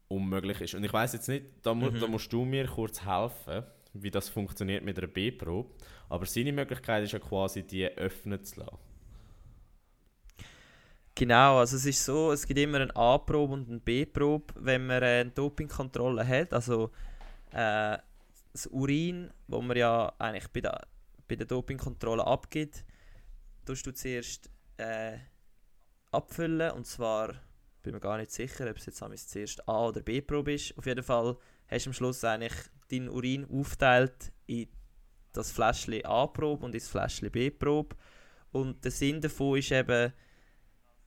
unmöglich ist. Und ich weiß jetzt nicht, da, mu Mhm. da musst du mir kurz helfen, wie das funktioniert mit einer B-Probe. Aber seine Möglichkeit ist ja quasi, die öffnen zu lassen. Genau, also es ist so, es gibt immer eine A-Probe und eine B-Probe, wenn man eine Dopingkontrolle hat. Also äh, das Urin, wo man ja eigentlich bei der, bei der Dopingkontrolle abgibt, tust du zuerst äh, abfüllen und zwar bin mir gar nicht sicher, ob es jetzt zuerst A oder B-Probe ist. Auf jeden Fall hast du am Schluss eigentlich deinen Urin aufteilt in das Fläschchen A-Probe und ins Fläschchen B-Probe. Und der Sinn davon ist eben,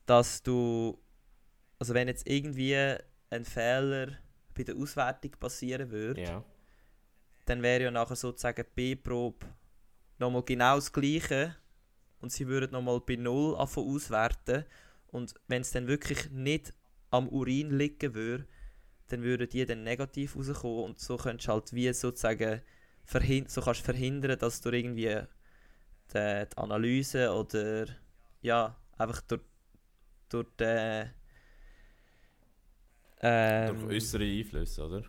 dass du, also wenn jetzt irgendwie ein Fehler bei der Auswertung passieren würde, Ja. dann wäre ja nachher sozusagen die B-Probe nochmal genau das Gleiche und sie würden nochmal bei Null anfangen auswerten und wenn es dann wirklich nicht am Urin liegen würde, dann würden die dann negativ rauskommen und so könntest du halt wie sozusagen verhin so kannst du verhindern, dass durch irgendwie die, die Analyse oder ja, einfach durch, durch die ähm, Durch äußere Einflüsse, oder?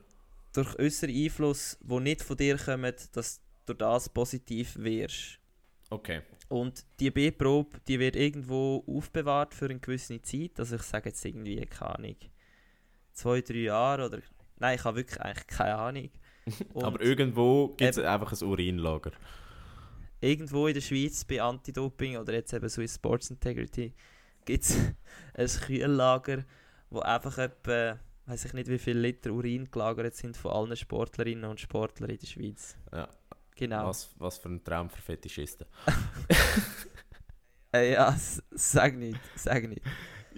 durch äußeren Einfluss, wo nicht von dir kommt, dass du das positiv wirst. Okay. Und die B-Probe, die wird irgendwo aufbewahrt für eine gewisse Zeit. Also ich sage jetzt irgendwie, keine Ahnung, zwei, drei Jahre oder... Nein, ich habe wirklich eigentlich keine Ahnung. Und Aber irgendwo gibt es einfach ein Urinlager. irgendwo in der Schweiz bei Anti-Doping oder jetzt eben Swiss Sports Integrity gibt es ein Kühllager, wo einfach etwa, weiß ich nicht wie viele Liter Urin gelagert sind von allen Sportlerinnen und Sportlern in der Schweiz. Ja. Genau. Was, was für ein Traum für Fetischisten. Ja, sag nicht, sag nicht.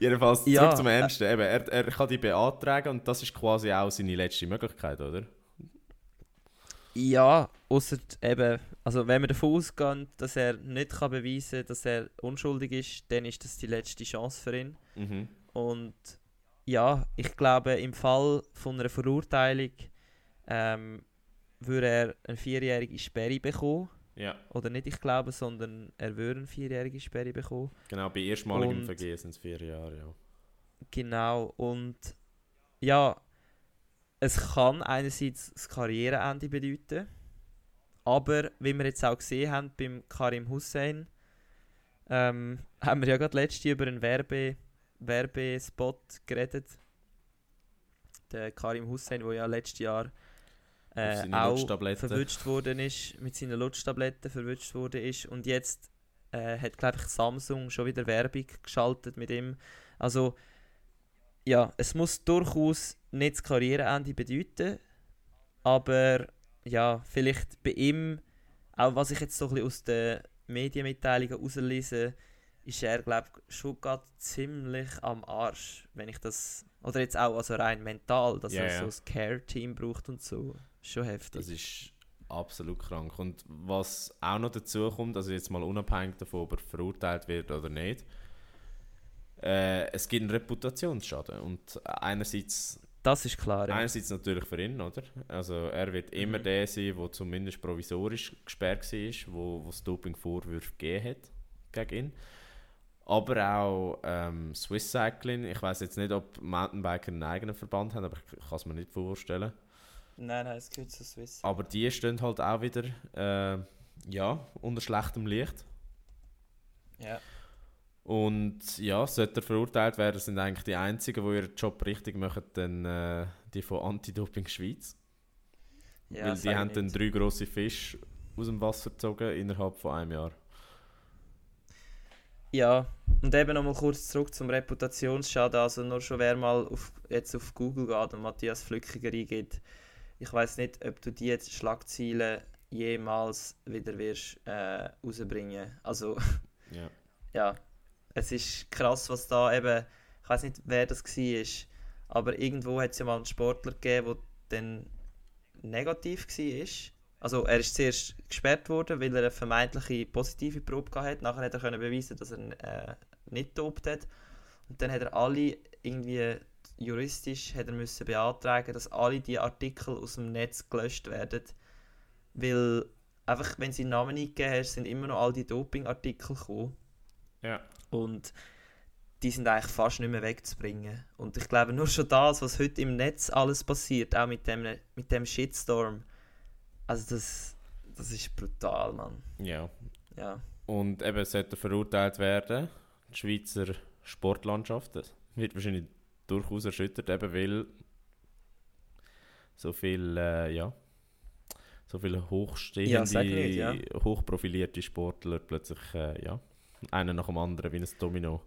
Jedenfalls, zurück Ja, zum Ernsten. Eben, er, er kann die beantragen und das ist quasi auch seine letzte Möglichkeit, oder? Ja, außer eben, also wenn wir davon ausgehen, dass er nicht kann beweisen kann, dass er unschuldig ist, dann ist das die letzte Chance für ihn. Mhm. Und ja, ich glaube, im Fall von einer Verurteilung ähm, würde er eine vierjährige Sperre bekommen. Ja, Oder nicht, ich glaube, sondern er würde eine vierjährige Sperre bekommen. genau. Bei erstmaligem Und- Vergehen sind es vier Jahre, ja. Genau, und ja, es kann einerseits das Karriereende bedeuten, aber wie wir jetzt auch gesehen haben beim Karim Hussein, ähm, haben wir ja gerade letzte über einen Werbe, Werbespot geredet. Der Karim Hussein, der ja letztes Jahr äh, auch verwünscht worden ist, mit seinen Lutschtabletten verwünscht worden ist. Und jetzt äh, hat, glaube ich, Samsung schon wieder Werbung geschaltet mit ihm. Also, ja, es muss durchaus nicht das Karriereende bedeuten, aber ja, vielleicht bei ihm, auch was ich jetzt so ein bisschen aus den Medienmitteilungen herauslese, ist er, glaube ich, schon gerade ziemlich am Arsch, wenn ich das, oder jetzt auch also rein mental, dass Ja, er so ein Care-Team braucht und so. Schon heftig. Das ist absolut krank. Und was auch noch dazu kommt, also jetzt mal unabhängig davon, ob er verurteilt wird oder nicht, äh, es gibt einen Reputationsschaden. Und einerseits, Das ist klar. Ja. einerseits natürlich für ihn, oder? Also er wird immer Mhm. der sein, der zumindest provisorisch gesperrt war, wo, wo es Dopingvorwürfe gegeben hat gegen ihn. Aber auch ähm, Swiss Cycling, ich weiß jetzt nicht, ob Mountainbiker einen eigenen Verband haben, aber ich kann es mir nicht vorstellen. Nein, nein, es gehört zu Swiss. Aber die stehen halt auch wieder äh, ja, unter schlechtem Licht. Ja. Und ja, sollte er verurteilt werden, sind eigentlich die einzigen, die ihren Job richtig machen, dann äh, die von Anti-Doping Schweiz. ja Weil die haben dann nicht. drei grosse Fische aus dem Wasser gezogen innerhalb von einem Jahr. Ja, und eben nochmal kurz zurück zum Reputationsschaden. Also nur schon wer mal auf, jetzt auf Google geht und Matthias Flückiger eingibt, ich weiß nicht, ob du die jetzt Schlagziele jemals wieder wirst äh, rausbringen. Also Ja. ja, es ist krass, was da eben, ich weiß nicht, wer das war, aber irgendwo hat es ja mal einen Sportler gegeben, der dann negativ war. Also er ist zuerst gesperrt worden, weil er eine vermeintliche positive Probe gehabt hat. Nachher hat er können beweisen, dass er äh, nicht dopt hat. Und dann hat er alle irgendwie juristisch hat er müssen beantragen, dass alle die Artikel aus dem Netz gelöscht werden, weil einfach, wenn sie Namen eingegeben hast, sind immer noch all die Dopingartikel gekommen. Ja. Und die sind eigentlich fast nicht mehr wegzubringen. Und ich glaube, nur schon das, was heute im Netz alles passiert, auch mit dem, mit dem Shitstorm, also das, das ist brutal, Mann. ja. Ja, Und eben sollte er verurteilt werden, die Schweizer Sportlandschaft das wird wahrscheinlich durchaus erschüttert, eben weil so viel, äh, ja, so viele hochstehende, Ja, nicht, ja. hochprofilierte Sportler plötzlich, äh, ja, einer nach dem anderen wie ein Domino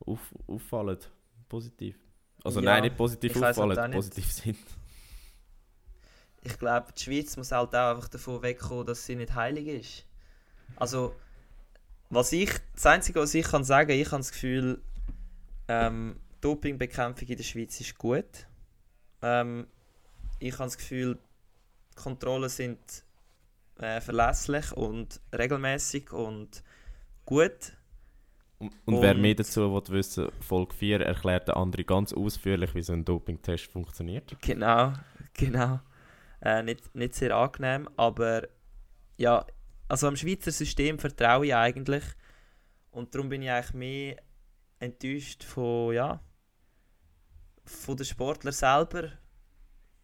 auf, auffallen, positiv. Also Ja, nein, nicht positiv halt auffallen, nicht. positiv sind. ich glaube, die Schweiz muss halt auch einfach davon wegkommen, dass sie nicht heilig ist. Also, was ich, das Einzige, was ich kann sagen, ich habe das Gefühl, ähm, Dopingbekämpfung in der Schweiz ist gut. Ähm, ich habe das Gefühl, die Kontrollen sind äh, verlässlich und regelmäßig und gut. Und, und wer Und- mehr dazu will wissen, Folge 4 erklärt der andere ganz ausführlich, wie so ein Dopingtest funktioniert. Genau, genau. Äh, nicht, nicht sehr angenehm, aber ja, also am Schweizer System vertraue ich eigentlich und darum bin ich eigentlich mehr enttäuscht von, ja, von den Sportlern selber,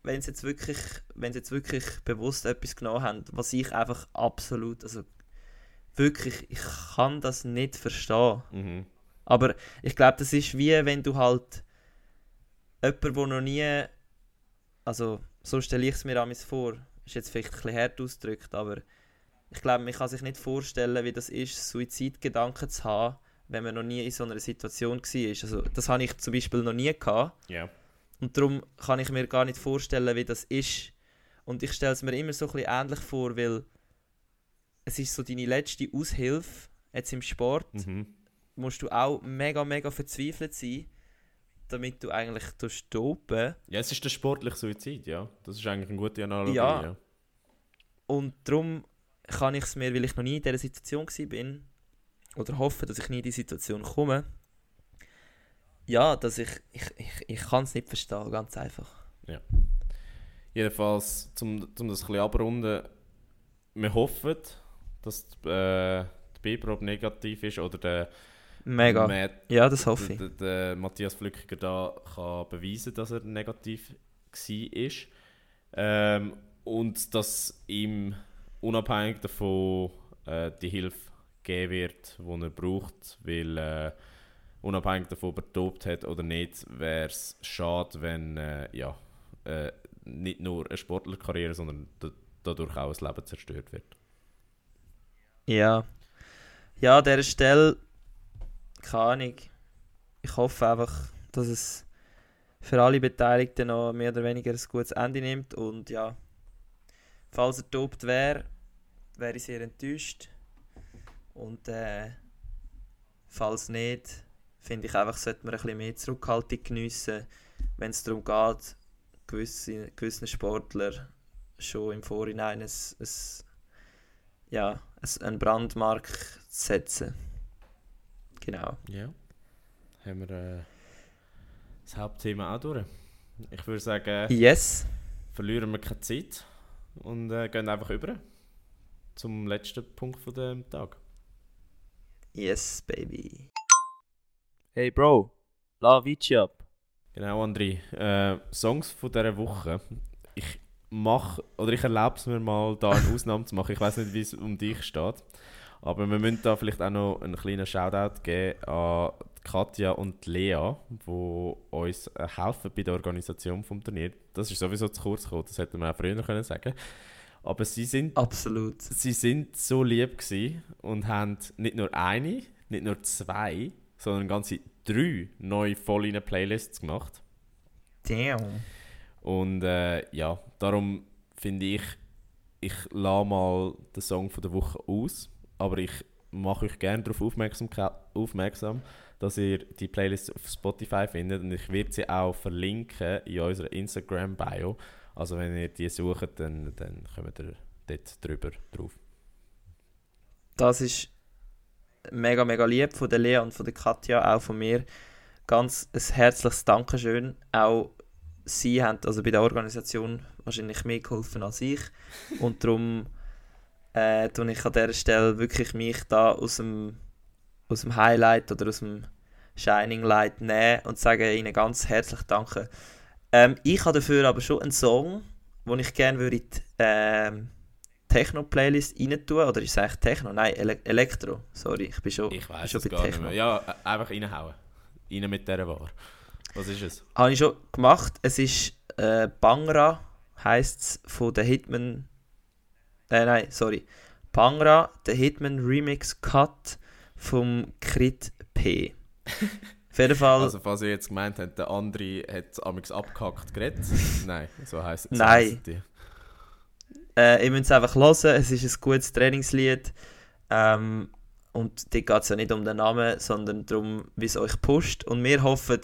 wenn sie jetzt wirklich, wenn sie jetzt wirklich bewusst etwas genommen haben, was ich einfach absolut, also wirklich, ich kann das nicht verstehen. Mhm. Aber ich glaube, das ist wie wenn du halt jemand, der noch nie, also so stelle ich es mir amigs vor, ist jetzt vielleicht ein bisschen hart ausgedrückt, aber ich glaube, man kann sich nicht vorstellen, wie das ist, Suizidgedanken zu haben, wenn man noch nie in so einer Situation war. Also das habe ich zum Beispiel noch nie gehabt Ja. und darum kann ich mir gar nicht vorstellen, wie das ist. Und ich stelle es mir immer so ein bisschen ähnlich vor, weil es ist so deine letzte Aushilfe, jetzt im Sport, Mhm. musst du auch mega, mega verzweifelt sein, damit du eigentlich dopen. Ja, es ist der sportliche Suizid, ja. Das ist eigentlich eine gute Analogie, Ja. ja. Und darum kann ich es mir, weil ich noch nie in dieser Situation war, oder hoffe, dass ich nie in diese Situation komme, ja, dass ich, ich, ich, ich kann es nicht verstehen, ganz einfach. Jedenfalls, um, um das ein bisschen abrunden, wir hoffen, dass die, äh, die B-Probe negativ ist oder der, Mega. Matt, Ja, das hoffe ich. der, der Matthias Flückiger da kann beweisen, dass er negativ war. Ähm, und dass ihm unabhängig davon äh, die Hilfe geben wird, die er braucht, weil äh, unabhängig davon, ob er dopt hat oder nicht, wäre es schade, wenn äh, ja, äh, nicht nur eine Sportlerkarriere, sondern dadurch auch ein Leben zerstört wird. Ja. Ja, an dieser Stelle, keine Ahnung. Ich hoffe einfach, dass es für alle Beteiligten noch mehr oder weniger ein gutes Ende nimmt. Und ja, falls er tobt wäre, wäre ich sehr enttäuscht. Und äh, falls nicht, finde ich einfach, sollte man ein bisschen mehr Zurückhaltung geniessen, wenn es darum geht, gewisse, gewissen Sportler schon im Vorhinein ein, ein, ja, ein, Brandmark zu setzen. Genau. Ja. Haben wir äh, das Hauptthema auch durch. Ich würde sagen, yes. verlieren wir keine Zeit und äh, gehen einfach über zum letzten Punkt von dem Tag. Yes, baby. Hey Bro, la Vici ab. Genau, André. Äh, Songs von dieser Woche. Ich mache, oder ich erlaube es mir mal, da eine Ausnahme zu machen. Ich weiß nicht, wie es um dich steht. Aber wir müssen da vielleicht auch noch einen kleinen Shoutout geben an Katja und Lea, die uns helfen bei der Organisation des Turnier. Das ist sowieso zu kurz gekommen, das hätte man auch früher können sagen Aber sie sind, Absolut. sie sind so lieb und haben nicht nur eine, nicht nur zwei, sondern ganze drei neue voll Playlists gemacht. Damn. Und äh, ja, darum finde ich, ich lasse mal den Song von der Woche aus, aber ich mache euch gerne darauf aufmerksam, aufmerksam, dass ihr die Playlist auf Spotify findet und ich werde sie auch verlinken in unserer Instagram-Bio. Also wenn ihr die sucht, dann, dann kommt ihr dort drüber drauf. Das ist mega, mega lieb von der Lea und von der Katja, auch von mir. Ganz ein herzliches Dankeschön. Auch sie haben also bei der Organisation wahrscheinlich mehr geholfen als ich. Und darum äh, tue ich an dieser Stelle wirklich mich da aus dem, aus dem Highlight oder aus dem Shining Light nehmen und sage ihnen ganz herzlich Danke. Ähm, ich habe dafür aber schon einen Song, den ich gerne würde ähm, Techno-Playlist rein tun. Oder ist es eigentlich Techno? Nein, Ele Elektro. Sorry, ich bin schon, ich weiß schon bei gar Techno. Nicht mehr. Ja, einfach reinhauen. Rein mit dieser Ware. Was ist es? Habe ich schon gemacht. Es ist äh, Bangra, heisst es, von der Hitman. Äh, nein, sorry. Bangra, der Hitman Remix Cut vom Crit P. Auf jeden Fall. Also, falls ihr jetzt gemeint habt, der andere hat amigs abgehackt geredet. Nein, so heisst es. So Nein. Äh, ihr müsst es einfach hören, es ist ein gutes Trainingslied. Ähm, und da geht es ja nicht um den Namen, sondern darum, wie es euch pusht. Und wir hoffen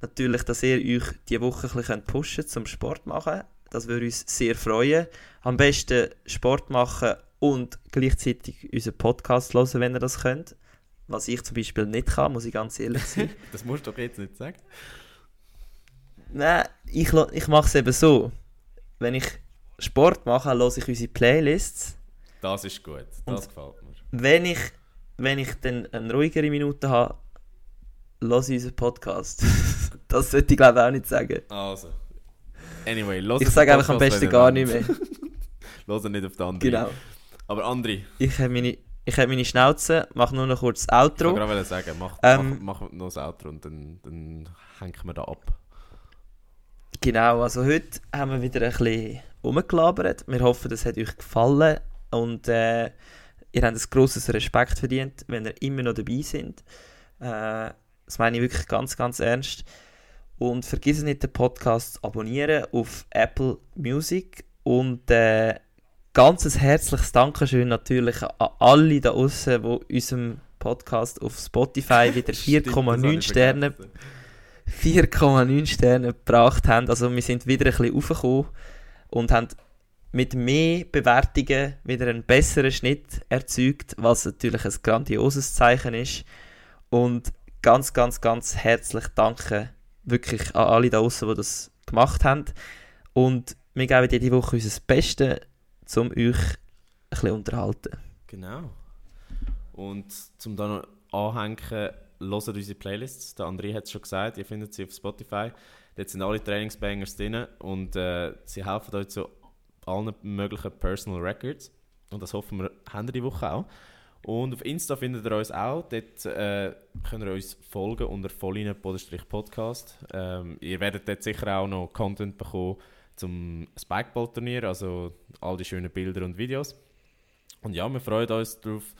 natürlich, dass ihr euch diese Woche ein bisschen pushen könnt zum Sport machen. Das würde uns sehr freuen. Am besten Sport machen und gleichzeitig unseren Podcast hören, wenn ihr das könnt. Was ich zum Beispiel nicht kann, muss ich ganz ehrlich sein. das musst du doch jetzt nicht sagen. Nein, ich, ich mache es eben so. Wenn ich Sport mache, höre ich unsere Playlists. Das ist gut, das Und gefällt mir. Wenn ich, wenn ich dann eine ruhigere Minute habe, höre ich unseren Podcast. das sollte ich glaube ich auch nicht sagen. Also. Anyway, Ich sage einfach am besten gar nicht mehr. Hören nicht auf die andere. Genau. Aber André. Ich habe meine, ich habe meine Schnauze, mache nur noch kurz das Outro. Ich wollte gerade sagen, mach, ähm, mach, mach noch das Outro und dann, dann hängen wir da ab. Genau, also heute haben wir wieder ein bisschen rumgelabert. Wir hoffen, das hat euch gefallen und äh, ihr habt ein grosses Respekt verdient, wenn ihr immer noch dabei seid. Äh, das meine ich wirklich ganz, ganz ernst. Und vergiss nicht, den Podcast zu abonnieren auf Apple Music und äh, ganz herzliches Dankeschön natürlich an alle da draußen, die unserem Podcast auf Spotify wieder 4,9 Sterne 4,9 Sterne gebracht haben. Also wir sind wieder ein bisschen aufgekommen und haben mit mehr Bewertungen wieder einen besseren Schnitt erzeugt, was natürlich ein grandioses Zeichen ist. Und ganz, ganz, ganz herzlich danke wirklich an alle da draußen, die das gemacht haben. Und wir geben jede Woche unser Bestes, um euch ein bisschen unterhalten. Genau. Und zum dann noch anhängen, hört unsere Playlists. Der André hat es schon gesagt, ihr findet sie auf Spotify. Dort sind alle Trainingsbangers drin und äh, sie helfen euch zu allen möglichen Personal Records. Und das hoffen wir, haben wir die Woche auch. Und auf Insta findet ihr uns auch. Dort äh, könnt ihr uns folgen unter vollinen-podcast. Ähm, ihr werdet dort sicher auch noch Content bekommen zum Spikeball-Turnier, also all die schönen Bilder und Videos. Und ja, wir freuen uns darauf,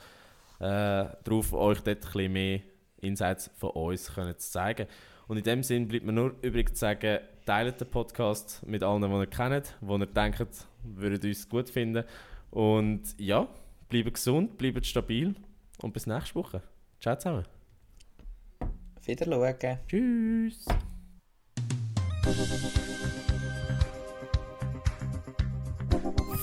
äh, darauf euch dort ein bisschen mehr Insights von uns können zu zeigen. Und in dem Sinn bleibt mir nur übrig zu sagen, teilt den Podcast mit allen, die ihr kennt, die ihr denkt, würden uns gut finden. Und ja, bleibt gesund, bleibt stabil und bis nächste Woche. Ciao zusammen. Wiederschauen. Tschüss.